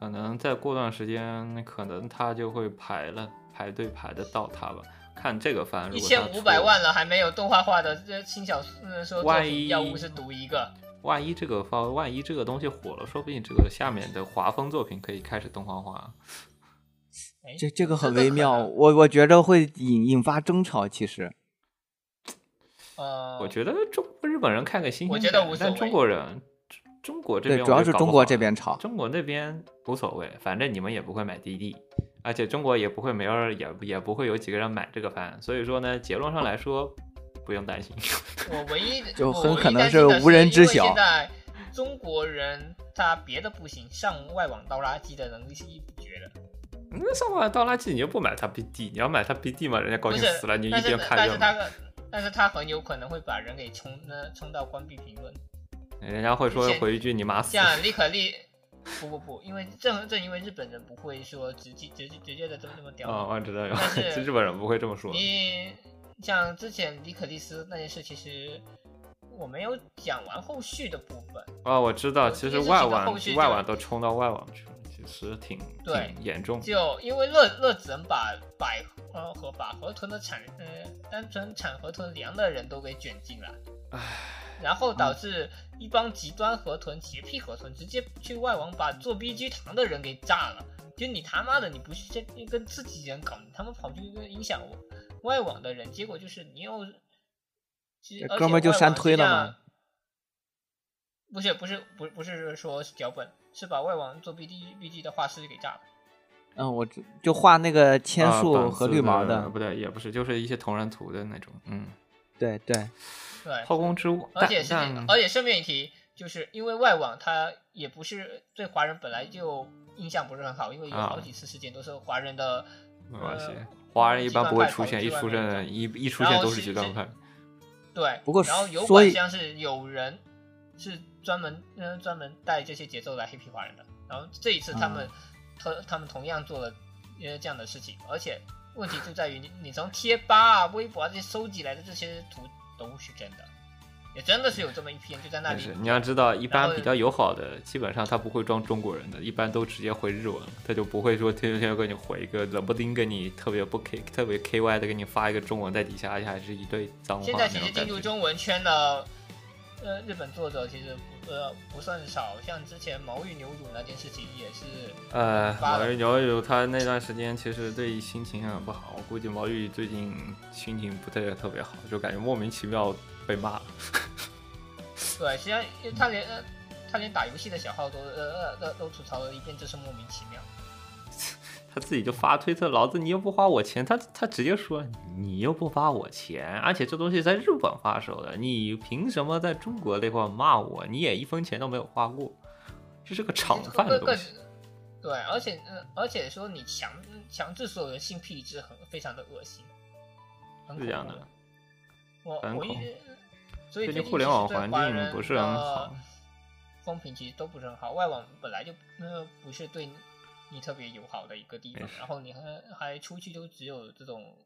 可能再过段时间，可能他就会排了，排队排得到他吧。看这个番，一千五百万了还没有动画化的这轻小呃说作万品，一药屋是读一个。万一这个番，万一这个东西火了，说不定这个下面的华风作品可以开始动画化。哎这这个很微妙，我我觉着会引引发争吵。其实，呃，我觉得中日本人看个新鲜我，觉得无所谓但中国人，中国这边主要是中国这边炒中国那边无所谓，反正你们也不会买滴滴，而且中国也不会没有人也也不会有几个人买这个番，所以说呢，结论上来说不用担心。我唯一的就很可能是无人知晓现在中国人他别的不行，上外网倒垃圾的能力是一不绝的。那上网倒垃圾你又不买他 BD，你要买他 BD 嘛，人家高兴死了，你一边看着，但是他但是他很有可能会把人给冲那冲到关闭评论。人家会说回一句你妈死。像李可立，不不不，因为正正因为日本人不会说直接直接直接的这么这么屌。哦、我知道有但，是其实日本人不会这么说。你像之前李可丽斯那件事，其实我没有讲完后续的部分。啊，我知道，其实外网外网都冲到外网去了，其实挺对挺严重。就因为乐乐子能把百呃和把河豚的产呃单纯产河豚粮的人都给卷进来，唉，然后导致一帮极端河豚、洁癖河豚直接去外网把做 BG 糖的人给炸了。就你他妈的，你不去先跟自己人搞，你他们跑去跟影响我外网的人，结果就是你又，其实这哥们儿就删推了吗？不是不是不不是说脚本，是把外网做 BD BD 的画师给炸了。嗯，我知就画那个千树和绿毛的，不对，也不是，就是一些同人图的那种。嗯，对对，对，后宫之物，而且是而且顺便一提，就是因为外网它也不是对华人本来就印象不是很好，因为有啊好几次事件都是华人的，没关系呃，华人一般不会出现，一出现一一出现都是极端派。对，不过然后油所以管像是有人是专门嗯专门带这些节奏来黑皮华人的，然后这一次他们啊他、他们同样做了呃这样的事情，而且问题就在于你你从贴吧啊、微博啊这些收集来的这些图都是真的，也真的是有这么一批人就在那里但是你要知道，一般比较友好的，基本上他不会装中国人的，一般都直接回日文，他就不会说天天 给你回一个冷不丁给你特别不 K 特别 KY 的给你发一个中文在底下，而且还是一堆脏话现在其实进入。中文圈的，呃，日本作者其实不呃不算少，像之前毛玉牛乳那件事情也是，呃，毛玉牛乳他那段时间其实对心情很不好，我估计毛玉最近心情不太特别好，就感觉莫名其妙被骂了。对，实际上他连呃他连打游戏的小号都呃呃都都吐槽了一遍，就是莫名其妙。他自己就发推特，老子你又不花我钱，他他直接说你又不花我钱，而且这东西在日本发售的，你凭什么在中国那块骂我？你也一分钱都没有花过，这是个厂饭的东西。对，而且呃，而且说你强强制所有人性癖质很非常的恶心，很是这样的。我我一所以最近互联网环境不是很好，风评其实都不是很好，外网本来就呃不是对。你特别友好的一个地方，然后你还还出去就只有这种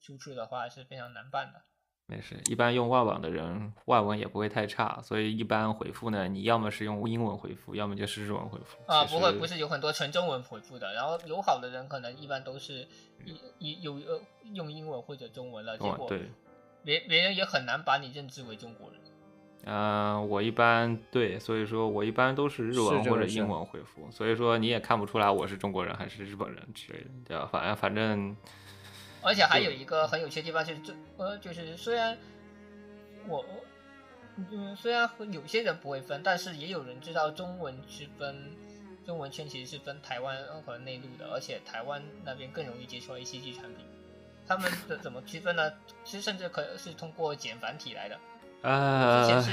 输出的话是非常难办的。没事，一般用外网的人外文也不会太差，所以一般回复呢，你要么是用英文回复，要么就是日文回复。啊，不会，不是有很多纯中文回复的，然后友好的人可能一般都是一一有呃用英文或者中文了，结果别别人也很难把你认知为中国人。嗯，我一般对，所以说我一般都是日文或者英文回复，所以说你也看不出来我是中国人还是日本人之类的，对吧？反正反正，而且还有一个很有趣的地方就是，这呃，就是虽然我嗯，虽然有些人不会分，但是也有人知道中文区分，中文圈其实是分台湾和内陆的，而且台湾那边更容易接触 A C G 产品，他们的怎么区分呢？其实甚至可是通过简繁体来的。呃，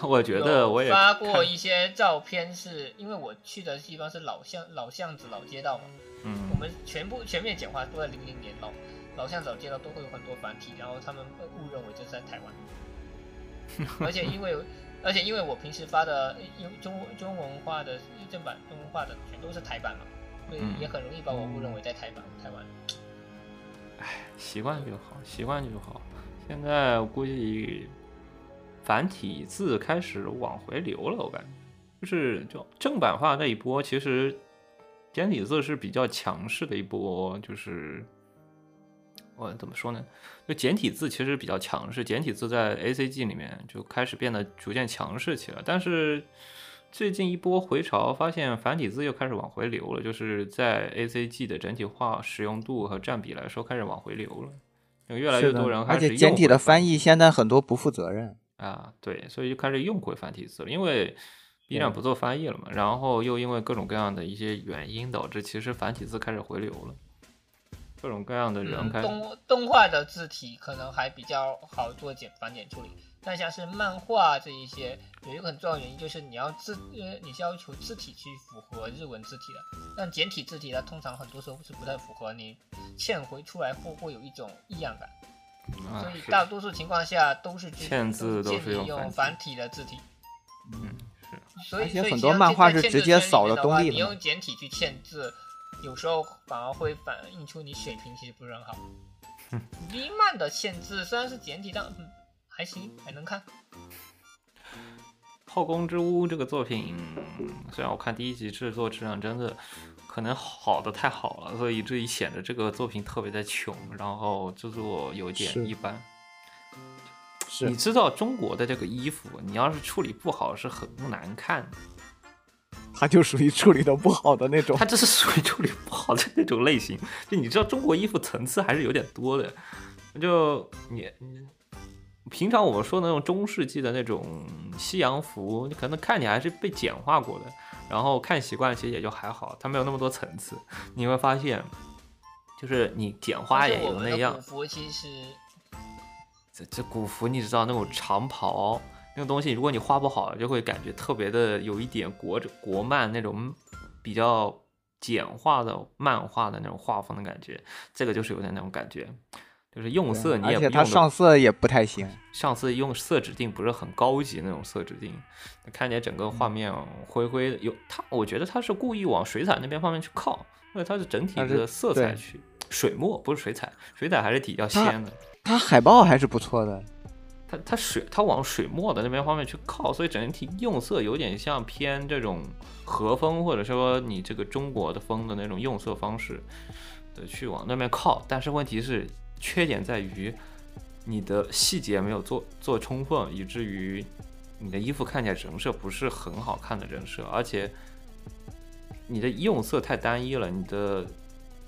我觉得我也发过一些照片，是因为我去的地方是老巷老巷子老街道嘛，嗯，我们全部全面简化都在零零年老老巷子老街道都会有很多繁体，然后他们误认为这是在台湾，而且因为而且因为我平时发的用中中文化的正版中文化的全都是台版嘛，所以也很容易把我误认为在台版台湾。哎，习惯就好，习惯就好。现在我估计。繁体字开始往回流了，我感觉就是就正版化那一波，其实简体字是比较强势的一波，就是我怎么说呢？就简体字其实比较强势，简体字在 A C G 里面就开始变得逐渐强势起来。但是最近一波回潮，发现繁体字又开始往回流了，就是在 A C G 的整体化使用度和占比来说，开始往回流了。有越来越多人，而且简体的翻译现在很多不负责任。啊，对，所以就开始用回繁体字了，因为 B 站不做翻译了嘛，然后又因为各种各样的一些原因，导致其实繁体字开始回流了，各种各样的人开动动画的字体可能还比较好做简繁简处理，但像是漫画这一些，有一个很重要的原因就是你要字，呃，你是要求字体去符合日文字体的，但简体字体它通常很多时候是不太符合，你嵌回出来后会有一种异样感。所以大多数情况下都是签字都是用繁体的字体。嗯，是。所以很多漫画是直接扫的东西你用简体去签字，有时候反而会反映出你水平其实不是很好。V 漫的签字虽然是简体，但还行，还能看。《后宫之屋》这个作品，虽然我看第一集制作质量真的。可能好的太好了，所以以至于显得这个作品特别的穷，然后制作有点一般。是，你知道中国的这个衣服，你要是处理不好是很难看的。它就属于处理的不好的那种。它这是属于处理不好的那种类型。就你知道中国衣服层次还是有点多的。就你你平常我们说的那种中世纪的那种西洋服，你可能看起来还是被简化过的。然后看习惯，其实也就还好，它没有那么多层次。你会发现，就是你简化也就那样。古服其实，这这古服你知道那种长袍那个东西，如果你画不好，就会感觉特别的有一点国国漫那种比较简化的漫画的那种画风的感觉。这个就是有点那种感觉。就是用色，你也而且它上色也不太行，上色用色指定不是很高级那种色指定，看起来整个画面灰灰的。有它，我觉得它是故意往水彩那边方面去靠，因为它是整体的色彩去水墨，不是水彩，水彩还是比较鲜的。它海报还是不错的，它它水它往水墨的那边方面去靠，所以整体用色有点像偏这种和风，或者说你这个中国的风的那种用色方式的去往那边靠。但是问题是。缺点在于你的细节没有做做充分，以至于你的衣服看起来人设不是很好看的人设，而且你的用色太单一了，你的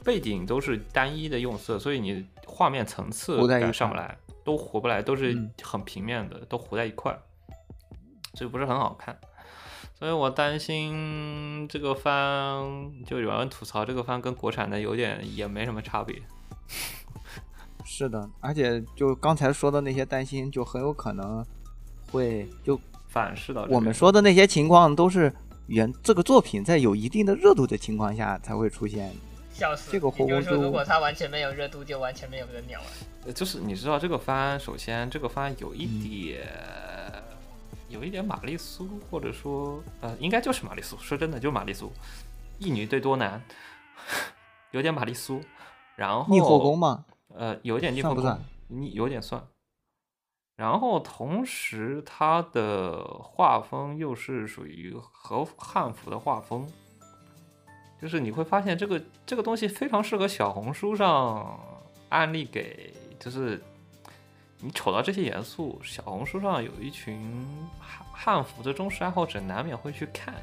背景都是单一的用色，所以你画面层次感上不来，都活不来，都是很平面的，都糊在一块，所以不是很好看。所以我担心这个番，就有人吐槽这个番跟国产的有点也没什么差别。是的，而且就刚才说的那些担心，就很有可能会就反噬到我们说的那些情况，都是原这个作品在有一定的热度的情况下才会出现。笑死！这个火锅也就是说，如果它完全没有热度，就完全没有人鸟了。呃就是你知道这个番，首先这个番有一嗯点，有一点玛丽苏，或者说呃，应该就是玛丽苏。说真的，就是玛丽苏，一女对多男，有点玛丽苏。然后逆后宫嘛，呃，有点地方算不算，你有点算。然后同时，它的画风又是属于和汉服的画风，就是你会发现这个这个东西非常适合小红书上案例给，就是你瞅到这些元素，小红书上有一群汉汉服的忠实爱好者难免会去看，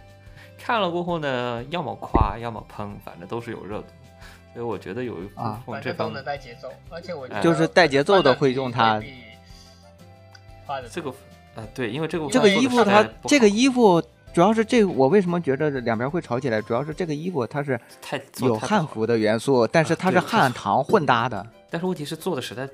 看了过后呢，要么夸，要么喷，反正都是有热度。所以我觉得有一部啊分这方面带节奏，而且我觉得就是带节奏的会用它画的这个呃对，因为这个这个衣服它这个衣服主要是这个，我为什么觉得两边会吵起来？主要是这个衣服它是太有汉服的元素，但是啊它是汉唐混搭的。但是问题是做的实在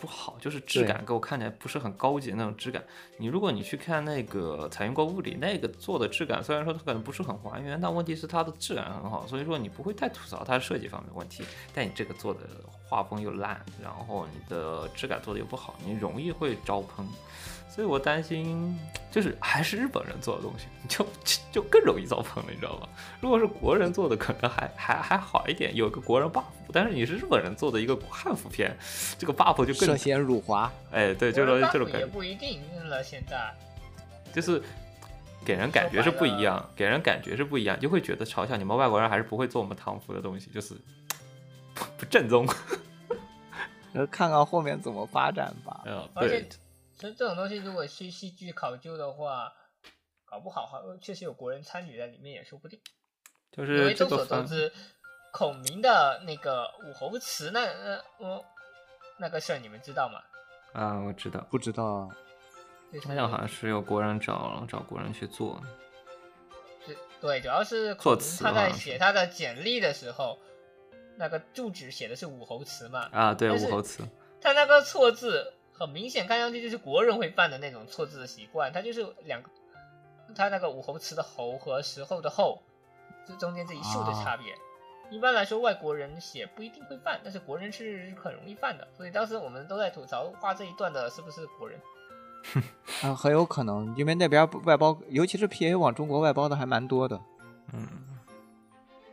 不好，就是质感给我看起来不是很高级的那种质感。你如果你去看那个采用过物理那个做的质感，虽然说它可能不是很还原，但问题是它的质感很好，所以说你不会太吐槽它的设计方面的问题。但你这个做的画风又烂，然后你的质感做的又不好，你容易会招喷。所以我担心，就是还是日本人做的东西，就就更容易遭喷了，你知道吗？如果是国人做的，可能还还还好一点，有一个国人 buff。但是你是日本人做的一个汉服片，这个 buff 就涉更嫌辱华，哎，对，这我的种这种感觉，也不一定了。现在就是给人感觉是不一样，给人感觉是不一样，就会觉得嘲笑你们外国人还是不会做我们唐服的东西，就是 不不正宗。呃，看看后面怎么发展吧。嗯，而且对，其实这种东西如果去戏剧考究的话，搞不好还确实有国人参与在里面也说不定。就因为是众所周，知，孔明的那个武侯祠那呃我那个事儿你们知道吗？啊，我知道，不知道，就是好像好像是有国人找找国人去做，是对，主要是做孔明他在写他的简历的时候，那个住址写的是武侯祠嘛，啊，对，武侯祠，他那个错字很明显，看上去就是国人会犯的那种错字的习惯，他就是两个，他那个武侯祠的侯和时候的后，这中间这一竖的差别。一般来说，外国人写不一定会犯，但是国人是很容易犯的。所以当时我们都在吐槽画这一段的是不是国人。嗯，很有可能，因为那边外包，尤其是 PA 往中国外包的还蛮多的。嗯，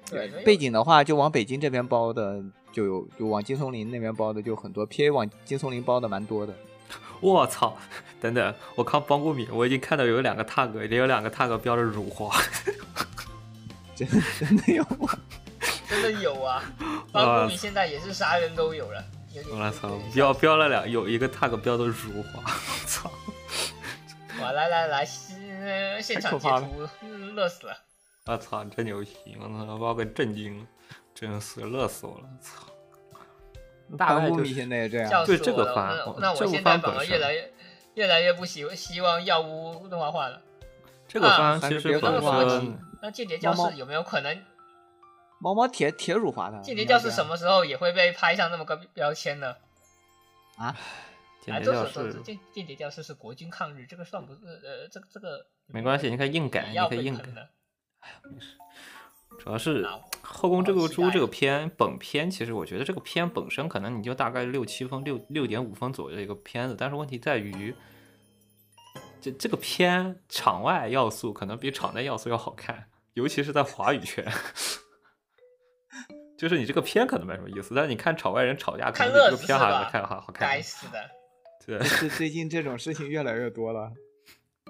对，背景的话，就往北京这边包的就有，就往金松林那边包的就很多，PA 往金松林包的蛮多的。我操！等等，我看帮过米，我已经看到有两个 tag，也有两个 tag 标着辱华，真真的有吗？真的有啊，包括你现在也是啥人都有了。我操，标标了两，有一个 tag 标的辱华，我操！哇，来来来，现现场截图，嗯乐死了。我操，真牛逼！我操，把我给震惊了，真是乐死我了！操！大概班布米就是现在也这样。对这个！番那我现在反而越来越越来越不希希望药屋动画化了。这个啊番其还是别实本管了身那间谍教室有没有可能？毛毛铁铁辱华的。间谍教室什么时候也会被拍上那么个标签呢？啊？哎，间谍教众所周知，室间间谍教室是国军抗日，这个算不是呃，这个这个没关系，你可以硬改，你也可以硬改。被喷的。主要是《后宫这个猪》这个片本片，其实我觉得这个片本身可能你就大概六七分、六六点五分左右的一个片子，但是问题在于，这这个片场外要素可能比场内要素要好看，尤其是在华语圈。就是你这个片可能没什么意思，但是你看场外人吵架，可看能比这个片还吧看好好看该。死的！对，是最近这种事情越来越多了。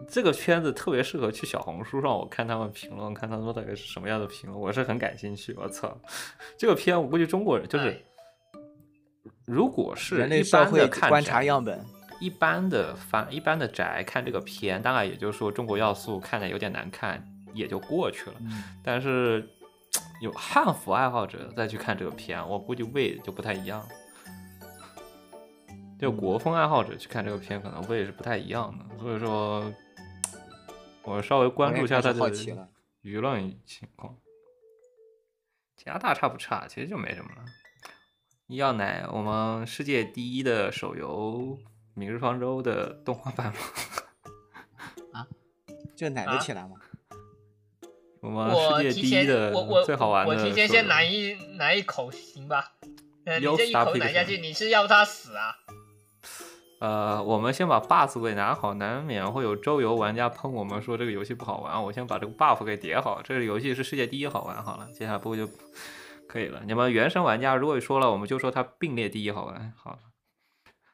这个片子特别适合去小红书上，我看他们评论，看他们到底是什么样的评论，我是很感兴趣。我操，这个片我估计中国人就是哎，如果是人类一社会般的看观察样本，一般的翻一般的宅看这个片，大概也就是说中国要素看着有点难看，也就过去了。嗯，但是有汉服爱好者再去看这个片，我估计味就不太一样。就国风爱好者去看这个片，可能味是不太一样的。所以说，我稍微关注一下它我也开始好的舆论情况。其他大差不差，其实就没什么了。要奶我们世界第一的手游《明日方舟》的动画版吗？啊这奶得起来吗？我们世界第一的我我最好玩的我提前先奶一奶一口行吧？呃，你这一口奶下去，你是要他死啊？呃，我们先把 buff 给拿好，难免会有周游玩家喷我们说这个游戏不好玩。我先把这个 buff 给叠好，这个游戏是世界第一好玩好了，接下来不就可以了。你们原生玩家如果说了，我们就说它并列第一好玩好了。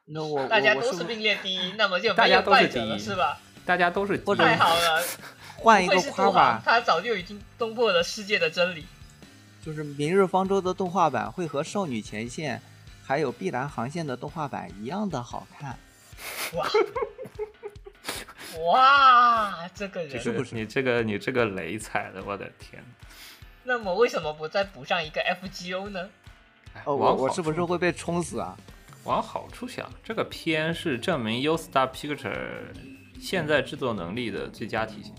那我 大家都是并列第一，那么就大没有家都是第败者了，一是吧？大家都是第一太好了，换一个夸法航，，他早就已经攻破了世界的真理。就是《明日方舟》的动画版会和《少女前线》还有《碧蓝航线》的动画版一样的好看。哇 哇，这个人，你这个你这个雷踩的，我的天！那么为什么不再补上一个 FGO 呢？哎哦，我我是不是会被冲死啊？往好处想，这个片是证明 U Star Picture 现在制作能力的最佳体现。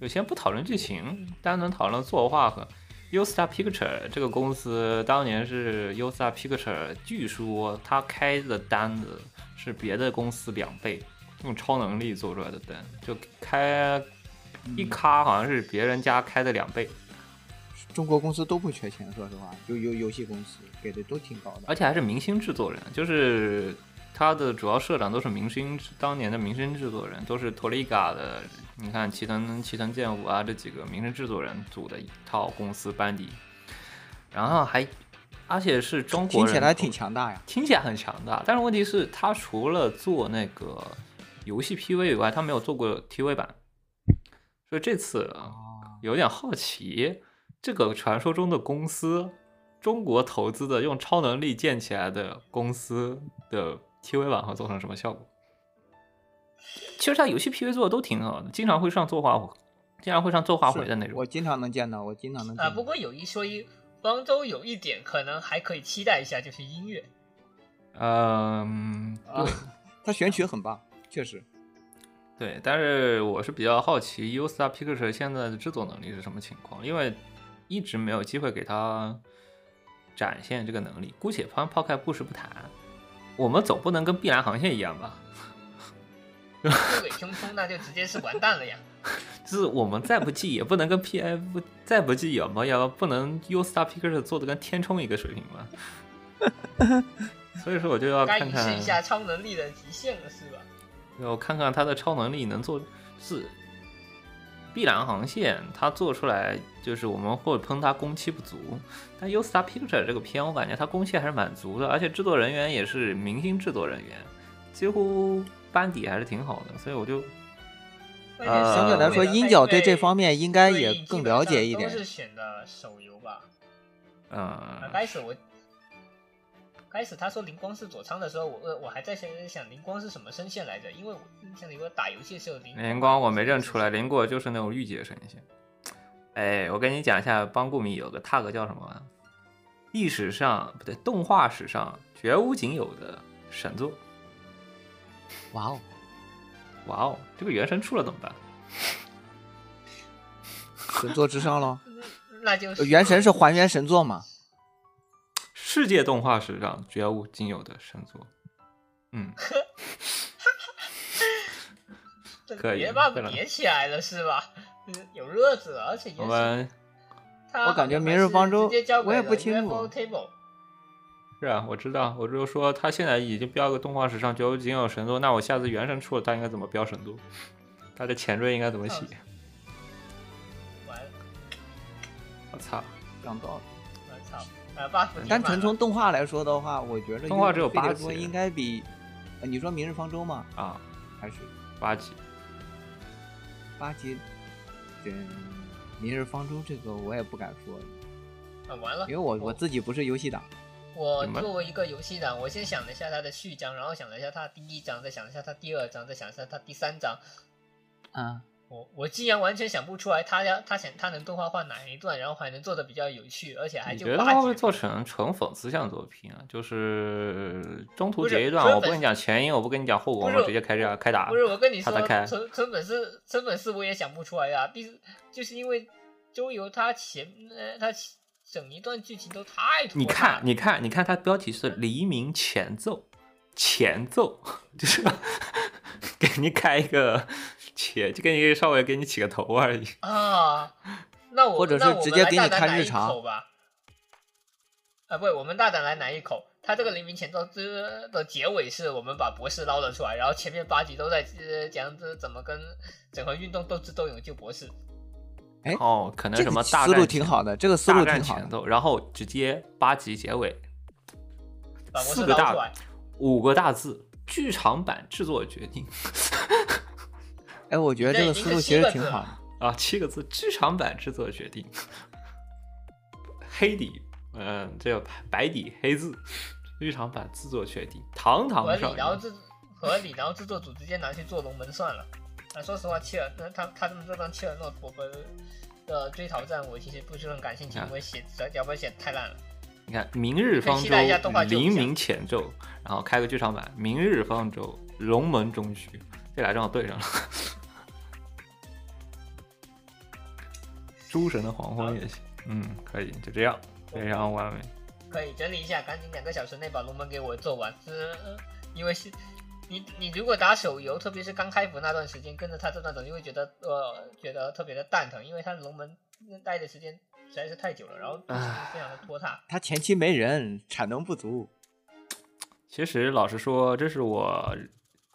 就先不讨论剧情，单纯讨论作画和 U Star Picture 这个公司当年是 U Star Picture，据说他开的单子是别的公司两倍，用超能力做出来的单，就开一咖好像是别人家开的两倍。中国公司都不缺钱，说实话，就游游戏公司给的都挺高的。而且还是明星制作人，就是他的主要社长都是明星，当年的明星制作人，都是托利嘎的。你看齐藤齐藤健吾啊，这几个明星制作人组的一套公司班底，然后还而且是中国人，听起来挺，强大呀。听起来很强大。但是问题是，他除了做那个游戏 PV 以外，他没有做过 TV 版，所以这次啊有点好奇，这个传说中的公司，中国投资的用超能力建起来的公司的 TV 版会做成什么效果？其实它游戏 PV 做的都挺好的，经常会上作画，经常会上作画回的那种。我经常能见到，我经常能见啊，不过有一说一，方舟有一点可能还可以期待一下，就是音乐。嗯，啊，他选曲很棒，确实。对，但是我是比较好奇 U Star Picture 现在的制作能力是什么情况，因为一直没有机会给他展现这个能力。姑且抛抛开故事不谈，我们总不能跟碧蓝航线一样吧？不给冲冲，那就直接是完蛋了呀。就是我们再不济也不能跟 PF 再不济也不要不能 U Star Picture 做的跟天冲一个水平吧。所以说我就要该看看试一下超能力的极限了，是吧？我看看他的超能力能做是碧蓝航线，它做出来就是我们会喷它工期不足，但 U Star Picture 这个片我感觉它工期还是蛮足的，而且制作人员也是明星制作人员，几乎班底还是挺好的，所以我就呃相对来说，鹰角对这方面面应该也更了解一点都。是选的手游吧？啊，嗯，开始他说灵光是佐仓的时候，我呃我还在想想灵光是什么声线来着，因为我印象里我打游戏的时候灵灵光我没认出来，灵果就是那种御姐声线。哎，我跟你讲一下，邦固米有个 tag 叫什么啊？历史上不对，动画史上绝无仅有的神作。哇哦，哇哦，这个原神出了怎么办？神作之上喽。那就是呃原神是还原神作嘛？世界动画史上绝无仅有的神作。嗯，这可以别把叠起来了是吧？嗯有热子，而且我们我感觉明日方舟我也不了清楚是啊，我知道，我就说他现在已经标个动画史上绝无仅有神作，那我下次原神出了，他应该怎么标神作？他的前缀应该怎么写？完了，我操！讲道理。我操！呃，buff 叠满了单纯从动画来说的话，我觉得动画只有八集应该比，呃你说《明日方舟》吗？啊，还是八集。八集？对，《明日方舟》这个我也不敢说，啊完了，因为我我自己不是游戏党。我作为一个游戏党，我先想了一下它的序章，然后想了一下它第一章，再想了一下它第二章，再想一下它第三章。啊，我我竟然完全想不出来他要他想他能动画化哪一段，然后还能做的比较有趣，而且还就八觉得他会做成纯讽刺向作品啊？就是中途截一段，我不跟你讲前因，我不跟你讲后果，我们直接开这开打不。是我跟你说他在开，成成本是成本是我也想不出来啊，第四就是因为周游他前呃他前整一段剧情都太拖你看，你看，你看，他标题是黎明前奏，前奏 就是 给你开一个前，就给你稍微给你起个头而已。啊，那我或者是那我们来直接给你大胆来一看日常口吧。啊，不，我们大胆来来一口。他这个黎明前奏之的结尾是我们把博士捞了出来，然后前面八集都在呃讲这怎么跟整合运动斗智斗勇救博士。哎哦，可能什么大思路挺好的，这个思路挺好的。然后直接八集结尾，四个大。五个大字，剧场版制作决定 哎，我觉得这个思路其实挺好的。啊，七个字，剧场版制作决定，黑底，嗯、这个白底黑字，剧场版制作决定，堂堂合理上，然后制合理，然后制作组直接拿去做龙门算了。啊，说实话，切尔那他他们这张切尔诺伯伯的追逃战，我其实不是很感兴趣，因为写脚本写太烂了。你看，明日方舟黎明前奏，然后开个剧场版，明日方舟，龙门中虚，这俩正好对上了。诸神的黄昏也行，嗯，可以，就这样，非常完美。可以整理一下，赶紧两个小时内把龙门给我做完。因为是，你你如果打手游，特别是刚开服那段时间，跟着他这段走，你会觉得呃觉得特别的蛋疼，因为他龙门待的时间实在是太久了，然后非常的拖沓。他前期没人，产能不足。其实老实说，这是我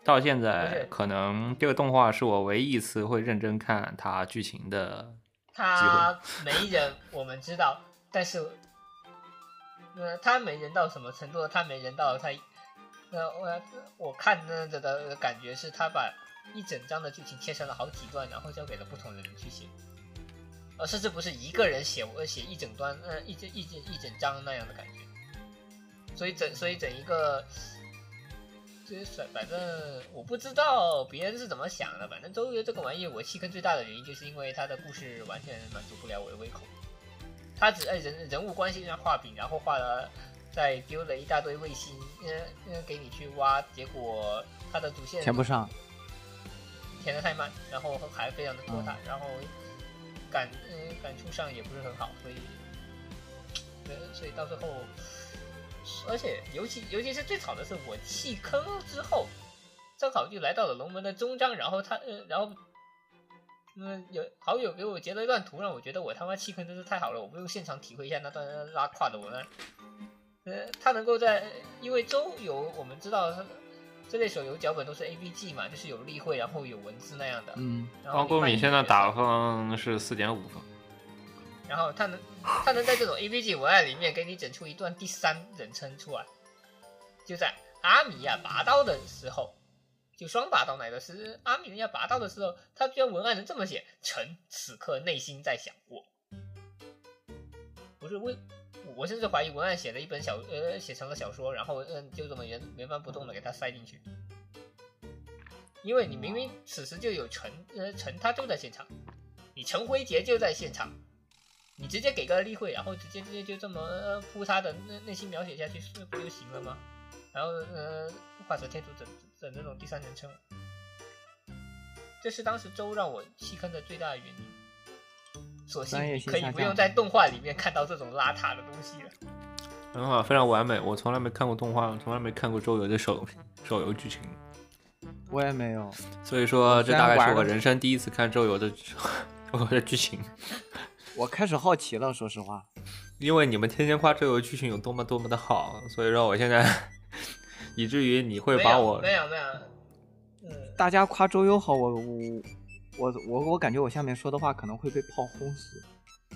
到现在可能这个动画是我唯一一次会认真看它剧情的。他 没人，我们知道，但是，呃，他没人到什么程度？他没人到他，呃，我我看那的的感觉是他把一整章的剧情切成了好几段，然后交给了不同的人去写，呃，甚至不是一个人写，我写一整段，呃，一整一整一整章那样的感觉，所以整所以整一个。就是反正我不知道别人是怎么想的，反正周游这个玩意，我弃坑最大的原因就是因为它的故事完全满足不了我的胃口。他只在人人物关系上画饼，然后画了再丢了一大堆卫星，呃呃给你去挖，结果他的主线填不上，填的太慢，然后还非常的拖沓，然后感嗯、感触上也不是很好，所以呃所以到最后，而且尤其尤其是最吵的是我弃坑之后，正好就来到了龙门的中章，然后他呃然后。嗯，有好友给我截了一段图，让我觉得我他妈弃坑真是太好了，我不用现场体会一下那段拉胯的文案。呃，他能够在，因为周游我们知道这类手游脚本都是 A B G 嘛，就是有例会，然后有文字那样的。嗯，然后方国你扮演敏现在打分是四点五分，然后他能他能在这种 AVG 文案里面给你整出一段第三人称出来，就在阿米亚拔刀的时候，就双拔刀那个是阿米亚拔刀的时候，他居然文案能这么写：臣此刻内心在想我，不是为。我甚至怀疑文案写了一本小呃写成了小说，然后嗯就这么原原封不动的给他塞进去，因为你明明此时就有陈呃陈他就在现场，你陈辉杰就在现场，你直接给个例会，然后直接直接就这么呃铺他的内内心描写下去，是不就行了吗？然后呃，画蛇添足整整那种第三人称，这是当时周让我弃坑的最大的原因。所幸专业你可以不用在动画里面看到这种邋遢的东西了。很好，非常完美。我从来没看过动画，从来没看过周游的手手游剧情，我也没有。所以说这大概是我人生第一次看周游的周游 的剧情。我开始好奇了，说实话。因为你们天天夸周游剧情有多么多么的好，所以说我现在 以至于你会把我没有没有，嗯，大家夸周游好，我我我我我感觉我下面说的话可能会被炮轰死。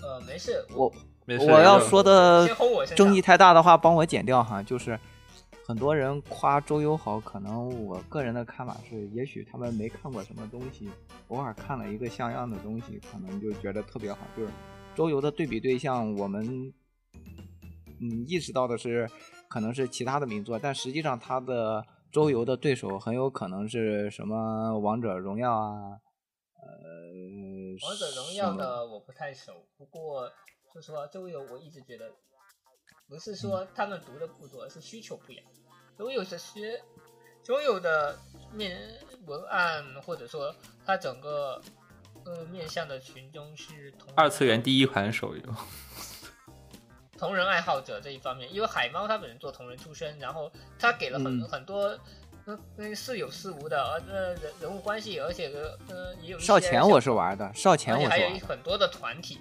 呃，没事，我没事我要说的争议太大的话，帮我剪掉哈。就是很多人夸周游好，可能我个人的看法是，也许他们没看过什么东西，偶尔看了一个像样的东西，可能就觉得特别好。就是周游的对比对象，我们嗯意识到的是可能是其他的名作，但实际上他的周游的对手很有可能是什么王者荣耀啊，呃王者荣耀的我不太熟，不过说实话，周游我一直觉得，不是说他们读的不多，而是需求不一样。周游的学，周游的面文案或者说它整个呃面向的群众是同二次元第一款手游，同人爱好者这一方面，因为海猫他本人做同人出身，然后他给了很、嗯很多。嗯，嗯似有似无的，呃，人人物关系，而且呃，也有一些少前我是玩的，少前我是玩的。一很多的团体，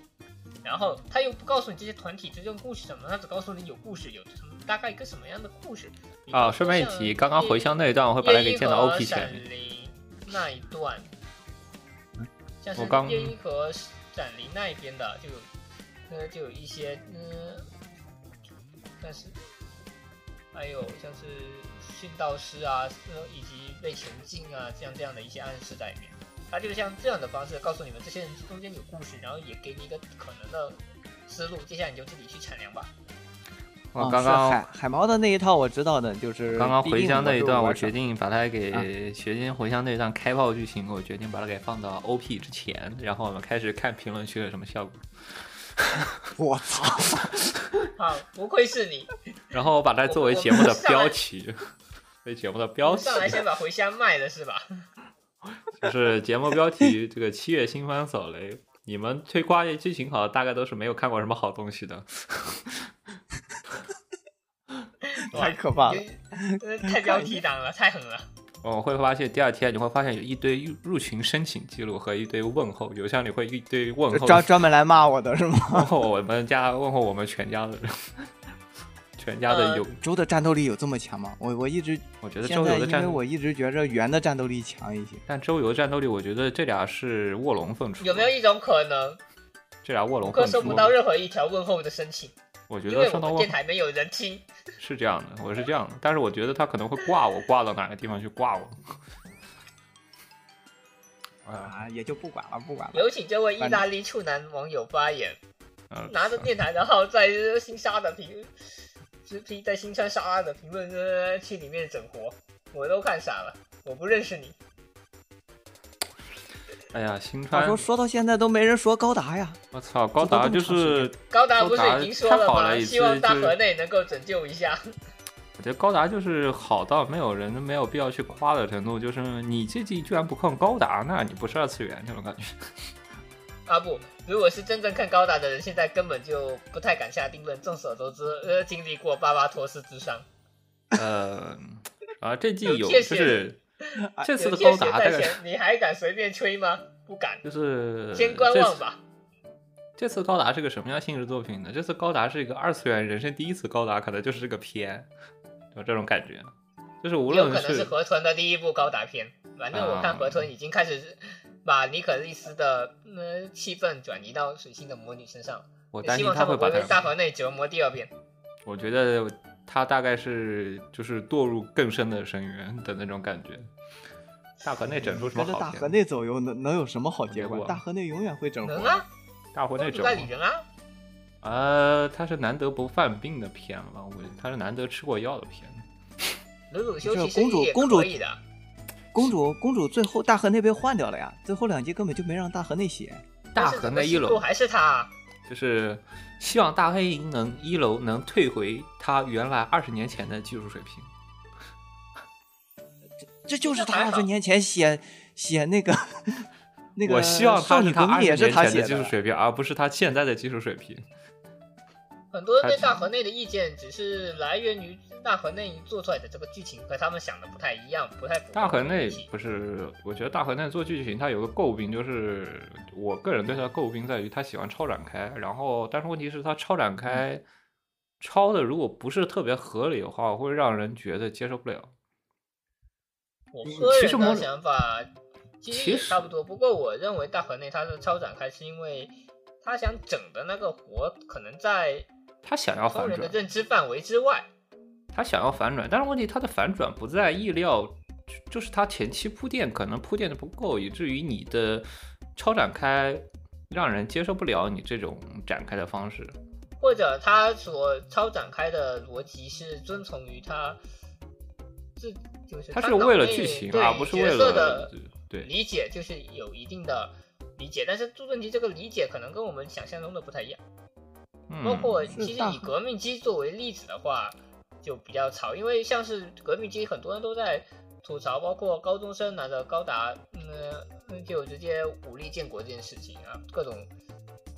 然后他又不告诉你这些团体之间故事什么，他只告诉你有故事，有什么大概一个什么样的故事。啊，顺便一提，刚刚回乡那一段我会把它给建到 OP 前闪面。灵那一段，像是我刚夜莺和闪灵那一边的，就有呃就有一些嗯，但是还有像是训道师啊，呃以及被囚禁啊，这样这样的一些暗示在里面。他就像这样的方式告诉你们这些人中间有故事，然后也给你一个可能的思路，接下来你就自己去产粮吧。我刚刚海海猫的那一套我知道的，就是刚刚回乡那一段，我决定把它啊给学金回乡那一段开炮剧情，我决定把它给放到 OP 之前，然后我们开始看评论区有什么效果。我操！好，不愧是你，然后我把它作为节目的标题，为节目的标题上来先把回乡卖了是吧？就是节目标题这个七月新番扫雷。你们推瓜叶剧情好，大概都是没有看过什么好东西的。太可怕了。呃 太标题党了，太狠了。我会发现第二天你会发现有一堆入入群申请记录和一堆问候，邮箱里会一堆问候，专专门来骂我的是吗？问 候我们家，问候我们全家的人，全家的呃有。周的战斗力有这么强吗？我我一直我觉得周游的战，我一直觉着圆的战斗力强一些。但周游的战斗力，我觉得这俩是卧龙凤雏。有没有一种可能，这俩卧龙凤雏收不？到任何一条问候的申请，我觉得收到卧电台没有人听。是这样的，我是这样的，但是我觉得他可能会挂我，挂到哪个地方去挂我。啊，啊，也就不管了，不管了。有请这位意大利处男网友发言，呃拿着电台的号在呃新沙的评，直批在新川沙拉的评论呃区里面整活，我都看傻了，我不认识你。哎呀，新话川说，说到现在都没人说高达呀，我操，高达就是，高达不是已经说了吗？好了希望大河内能够拯救一下。我觉得高达就是好到没有人没有必要去夸的程度，就是你这季居然不看高达，那你不是二次元这种感觉。啊不，如果是真正看高达的人，现在根本就不太敢下定论。众所周知，呃，经历过巴巴托斯之伤，呃，啊，这季有就是这次的高达大概在前，你还敢随便吹吗？不敢，就是 先观望吧。这次高达是个什么样性质作品呢？这次高达是一个二次元人生第一次高达，可能就是这个片，有这种感觉。就是无论也有可能是河豚的第一部高达片。反正我看啊河豚已经开始把尼可利斯的呃气氛转移到水星的魔女身上，我担心希望他会把大河内折磨第二遍。我觉得他大概是就是堕入更深的深渊的那种感觉。大河内整出什么跟着大河？内走又能能有什么好结果？大河内永远会整活能。啊，大河内整公主代理人啊，呃，他是难得不犯病的片了，我他是难得吃过药的片。鲁鲁修这其实也公主公主可以的。公主公主最后大河内被换掉了呀，最后两集根本就没让大河内写。大河内一楼还是他啊，就是希望大黑鹰能一楼能退回他原来二十年前的技术水平。这就是他二十年前写写那个 那个我希望他少女是他二十革命也是年前的技术。水平，而不是他现在的技术水平。很多人对大河内的意见只是来源于大河内做出来的这个剧情和他们想的不太一样，不太符合大河内不是，我觉得大河内做剧情，他有个诟病，就是我个人对他的诟病在于他喜欢超展开，然后但是问题是他超展开，超的如果不是特别合理的话，会让人觉得接受不了。我嗯个人的想法其实也差不多，不过我认为大河内他是超展开是因为他想整的那个活可能在他想要反转，的认知范围之外。他想要反转，但是问题他的反转不在意料，就就是他前期铺垫可能铺垫的不够，以至于你的超展开让人接受不了你这种展开的方式。或者他所超展开的逻辑是遵从于他自就是他是为了剧情，对而不是为了对理解就是有一定的理解，但是朱正基这个理解可能跟我们想象中的不太一样。包嗯，括其实以革命机作为例子的话，就比较吵，因为像是革命机，很多人都在吐槽，包括高中生拿着高达，嗯、嗯就直接武力建国这件事情啊，各种，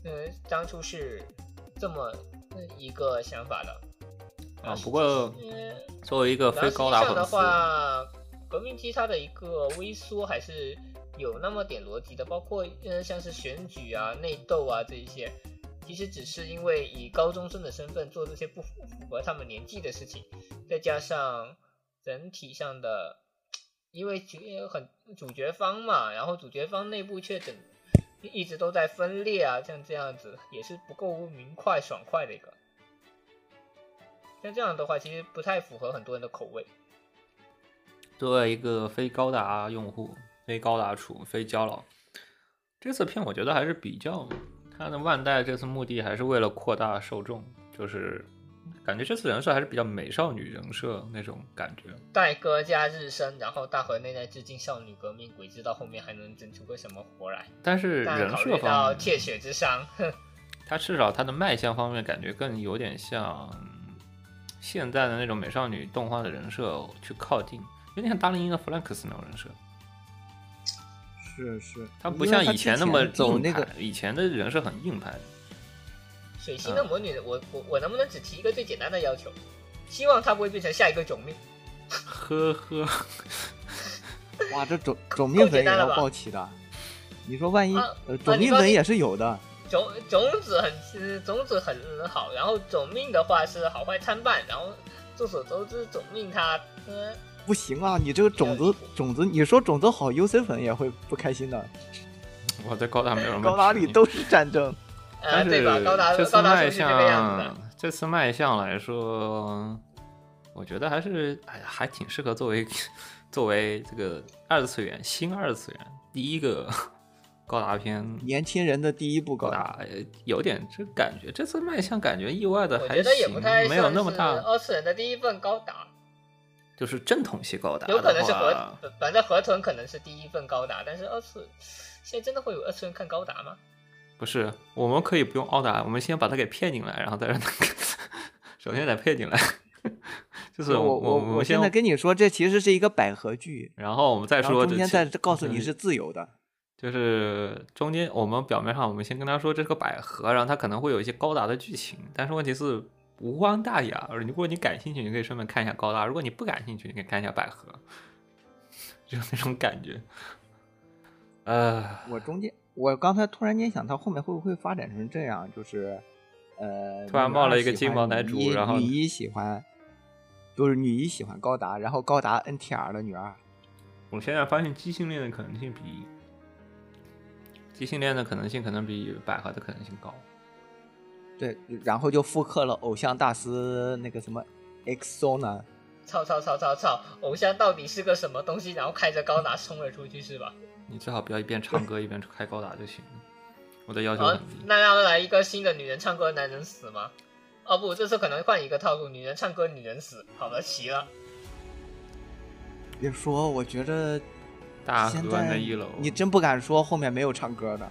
嗯、当初是这么嗯一个想法的。啊，不过嗯，作为一个然后实际非高达上的粉丝，话，革命机它的一个微缩还是有那么点逻辑的，包括嗯像是选举啊、内斗啊这一些，其实只是因为以高中生的身份做这些不符合他们年纪的事情，再加上整体上的，因为主很主角方嘛，然后主角方内部却整一直都在分裂啊，像这样子也是不够明快爽快的一个。像这样的话，其实不太符合很多人的口味。作为一个非高达用户、非高达储、非胶老，这次片我觉得还是比较，它的万代这次目的还是为了扩大受众，就是感觉这次人设还是比较美少女人设那种感觉。代歌加日升，然后大河内在致敬少女革命，鬼知道后面还能整出个什么活来。但是人设到，铁血之伤，哼，它至少它的卖相方面感觉更有点像现在的那种美少女动画的人设去靠近，有点像达令英的弗兰克斯那种人设。是是，他不像以前那么硬走那个派，以前的人是很硬派的。水星的魔女，我我我能不能只提一个最简单的要求？希望她不会变成下一个种命。呵呵，哇，这种种命粉也要简单了吧爆起的。你说万一种命粉也是有的，种种子很呃种子很好，然后种命的话是好坏参半，然后众所周知，种命它呃不行啊！你这个种子种子，你说种子好，UC 粉也会不开心的。我在高达没有什么高达里都是战争，呃但是对吧？高达这次卖属是这个样子的相，。这次卖相来说，我觉得还是哎呀，还挺适合作为 作为这个二次元新二次元第一个 高达片。年轻人的第一部高达。有点这感觉，这次卖相感觉意外的还行，没有那么大，二次元的第一份高达，就是正统系高达有可能是河话，反正河豚可能是第一份高达，但是二次现在真的会有二次元看高达吗？不是，我们可以不用奥达，我们先把它给骗进来，然后再让它首先得骗进来，就是我我我们先现在跟你说，这其实是一个百合剧，然后我们再说中间再告诉你嗯是自由的。就是中间我们表面上我们先跟他说这是个百合，然后他可能会有一些高达的剧情，但是问题是无光大雅。如果你感兴趣，你可以顺便看一下高达；如果你不感兴趣，你可以看一下百合，就是那种感觉。呃，我中间，我刚才突然间想，到后面会不会发展成这样？就是，呃，突然冒了一个金毛男主然后女一喜欢，就是女一喜欢高达，然后高达 NTR 的女二。我现在发现畸性恋的可能性比畸性恋的可能性可能比百合的可能性高。对，然后就复刻了偶像大师那个什么 Exona，操操操操操！偶像到底是个什么东西？然后开着高达冲了出去是吧？你最好不要一边唱歌一边开高达就行了。我的要求好很低。，那要来一个新的女人唱歌，男人死吗？哦不，这次可能换一个套路，女人唱歌，女人死。好了，齐了。别说，我觉得大现在河那一楼，你真不敢说后面没有唱歌的。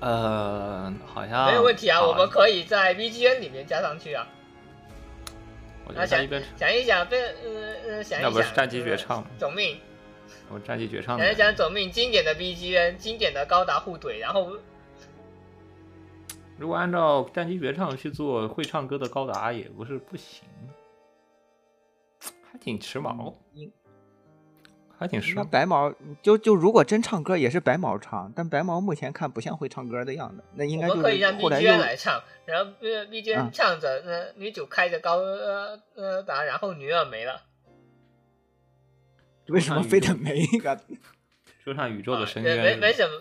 呃，好像没有问题啊，我们可以在 bgn 里面加上去啊。我觉得一边想一想，被呃呃想一想，那不是战机绝唱吗？呃总命，我战机绝唱想一的，想总命经典的 bgn 经典的高达护腿，然后如果按照战机绝唱去做会唱歌的高达也不是不行，还挺时髦，应还挺帅。那白毛就就如果真唱歌也是白毛唱，但白毛目前看不像会唱歌的样子，那应该就我们可以让是后来又 BGM 来唱，然后呃 BGM 嗯唱着，呃女主开着高呃呃达，然后女二没了。为什么非得没一个？说唱宇宙的深啊没渊，没没什么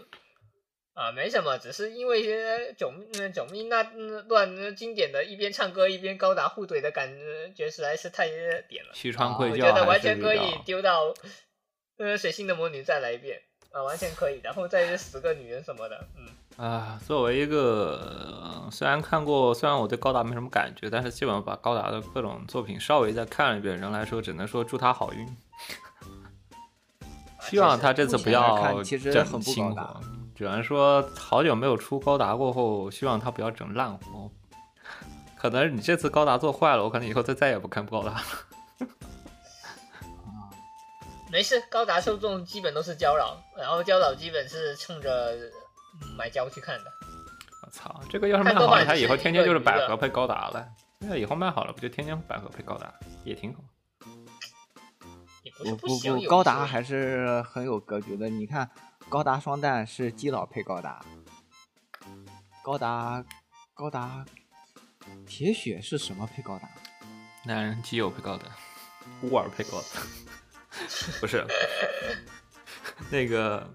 啊，没什么，只是因为呃九呃九命那呃段呃经典的一边唱歌一边高达互怼的感觉实在是太呃点了，西川愧我觉得完全可以丢到呃水星的魔女再来一遍啊，完全可以，然后再十个女人什么的，嗯，啊，作为一个呃虽然看过，虽然我对高达没什么感觉，但是基本上把高达的各种作品稍微再看了一遍，人来说只能说祝他好运。啊希望他这次不要整很不新高大货，只能说好久没有出高达过后，希望他不要整烂活。可能你这次高达做坏了，我可能以后再再也不看高达了。没事，高达受众基本都是胶佬，然后胶佬基本是冲着嗯买胶去看的。我操，这个要是卖好了，他以后天天就是百合配高达了。那以后卖好了，不就天天百合配高达，也挺好。也不是不不不，高达还是很有格局的。你看，高达双弹是基佬配高达，高达高达铁血是什么配高达？男人基友配高达，乌尔配高达，不是 那个。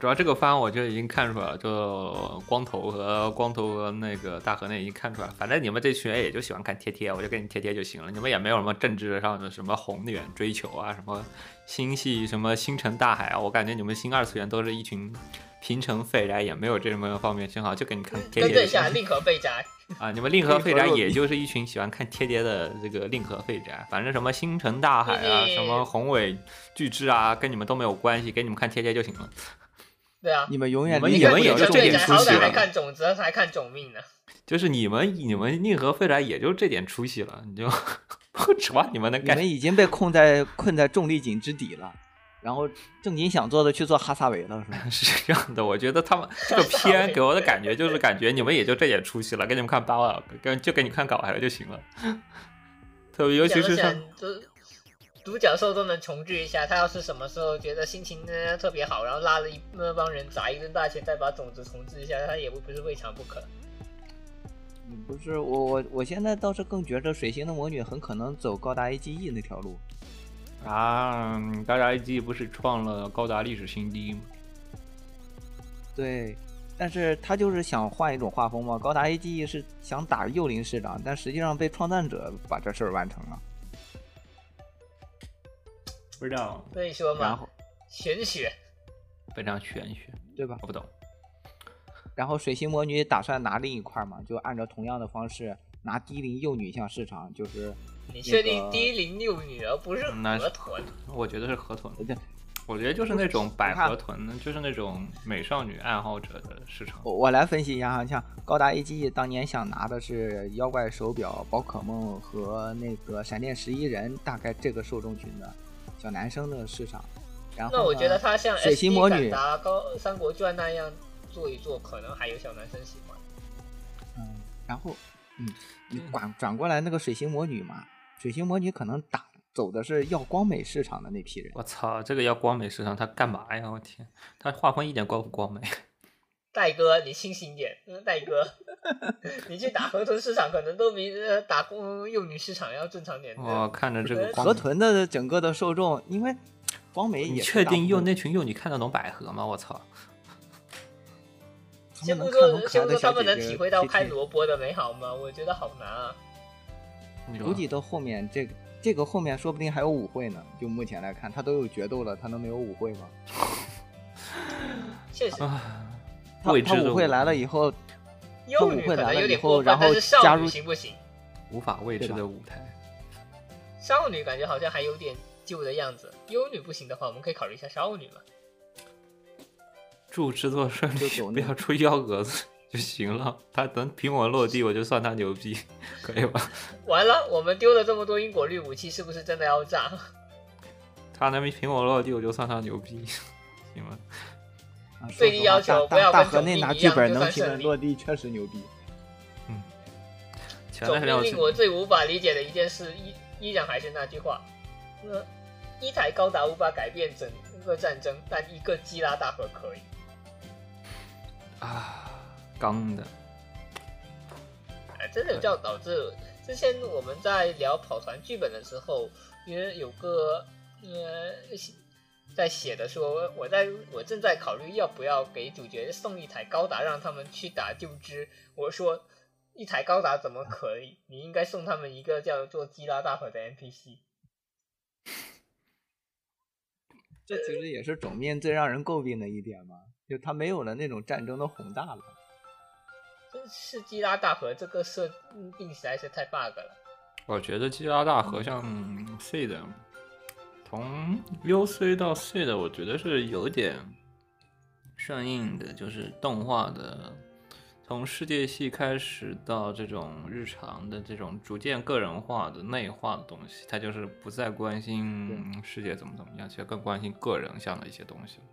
主要这个番我就已经看出来了，就光头和光头和那个大河内已经看出来了。反正你们这群人也就喜欢看贴贴，我就给你贴贴就行了。你们也没有什么政治上的什么宏远追求啊，什么星系什么星辰大海啊，我感觉你们新二次元都是一群平城废宅，也没有这么方面偏好，就给你看贴更正一下，贴就行了。令和废宅。啊，你们令和废宅 也就是一群喜欢看贴贴的这个令和废宅，反正什么星辰大海啊，什么宏伟巨制啊，跟你们都没有关系，给你们看贴贴就行了。对啊，你们永远你们你们也就这点出息好歹还了看种子，还看种命呢。就是你们你们令和废宅也就这点出息了，你就不指望你们能干你们。已经被困在困在重力井之底了，然后正经想做的去做哈萨维了，是吧？是这样的，我觉得他们这个片给我的感觉就是感觉你们也就这点出息了，给你们看八万，跟就给你看搞还就行了。特别尤其是像独角兽都能重置一下，他要是什么时候觉得心情呢特别好，然后拉了一那帮人砸一顿大钱，再把种子重置一下，他也不不是未尝不可。嗯不是我我我现在倒是更觉着水星的魔女很可能走高达 AGE 那条路。啊，高达 AG 不是创了高达历史新低吗？对，但是他就是想换一种画风嘛。高达 AGE 是想打幼灵市长，但实际上被创战者把这事儿完成了。不知道，所以说嘛然后，玄学非常玄学，对吧？我不懂。然后水星魔女打算拿另一块嘛，就按照同样的方式拿低龄幼女向市场，就是你确定低龄幼女而不是河豚？我觉得是河豚，对我觉得就是那种百合豚，就是那种美少女爱好者的市场。我我来分析一下哈，像高达 AGE 当年想拿的是妖怪手表、宝可梦和那个闪电十一人，大概这个受众群的小男生的市场。然后那我觉得他像水星魔女，敢达高三国传那样做一做，可能还有小男生喜欢。嗯，然后嗯，你转转过来那个水星魔女嘛，水星魔女可能打走的是要光美市场的那批人。我操，这个要光美市场，他干嘛呀？我天，他画风一点光不光美？戴哥，你清醒点，嗯戴哥，你去打河豚市场可能都比呃打工幼女市场要正常点。我看着这个光河豚的整个的受众，因为光美你也确定幼用那群幼女看得懂百合吗？我操！他先不们能看懂说，先不说可爱的小他们能体会到贴贴开萝卜的美好吗？我觉得好难啊。你估计到后面这个这个后面说不定还有舞会呢。就目前来看，他都有决斗了，他能没有舞会吗？确实，啊，他他舞会来了以后，幼女会来了以后，然后加入行不行？无法未知的舞台。少女感觉好像还有点旧的样子。幽女不行的话，我们可以考虑一下少女嘛。祝制作顺利不要出幺蛾子就行了。他能平稳落地，我就算他牛逼，可以吧？完了，我们丢了这么多因果律武器，是不是真的要炸？他能平稳落地，我就算他牛逼，行吗？最低要求不要大大河跟总内拿剧命一样就本能平算胜利稳落地，确实牛逼。总前命令我最无法理解的一件事，依依然还是那句话：呃，一台高达无法改变整个战争，但一个基拉大河可以。啊，刚的，哎，真的有叫导致之前我们在聊跑团剧本的时候，因为有个呃写在写的说，我在我正在考虑要不要给主角送一台高达，让他们去打救知。我说一台高达怎么可以？你应该送他们一个叫做基拉大河的 NPC。这其实也是种面最让人诟病的一点嘛，就他没有了那种战争的宏大了。真是基拉大河这个设定实在是太 bug 了。我觉得基拉大河像 C 的，从 UC 到 C 的，我觉得是有点顺应的，就是动画的，从世界系开始到这种日常的这种逐渐个人化的内化的东西，他就是不再关心世界怎么怎么样，其实更关心个人向的一些东西了。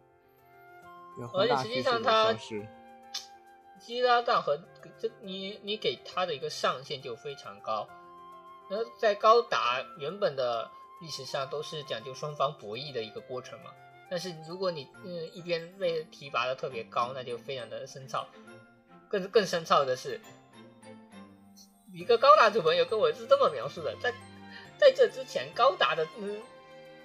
而且实际上他基拉大和这你你给他的一个上限就非常高，那在高达原本的历史上都是讲究双方博弈的一个过程嘛，但是如果你嗯一边被提拔的特别高，那就非常的深造，更更深造的是，一个高达组朋友跟我是这么描述的，在在这之前高达的嗯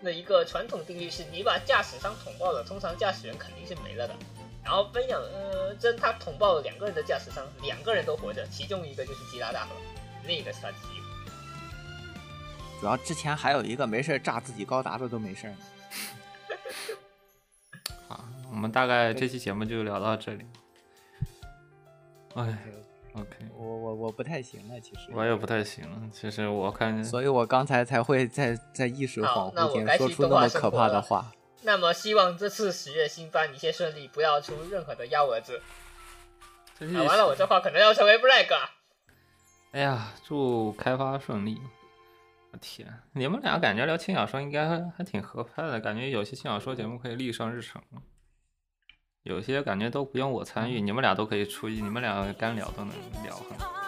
的一个传统定律是，你把驾驶舱捅爆了，通常驾驶员肯定是没了的。然后分享，呃，真他捅爆了两个人的驾驶舱，两个人都活着，其中一个就是吉拉大河，另一个是他自己。主要之前还有一个没事炸自己高达的都没事呢。好，我们大概这期节目就聊到这里。哎，OK，我我我不太行了，其实我也不太行了，其实我看，所以我刚才才会在在意识恍惚间说出那么可怕的话。那么希望这次十月新番一切顺利，不要出任何的幺蛾子。啊，完了，我这话可能要成为 flag。哎呀，祝开发顺利。我天，你们俩感觉聊轻小说应该还挺合拍的，感觉有些轻小说节目可以立上日程。有些感觉都不用我参与，你们俩都可以出，你们俩干聊都能聊很好。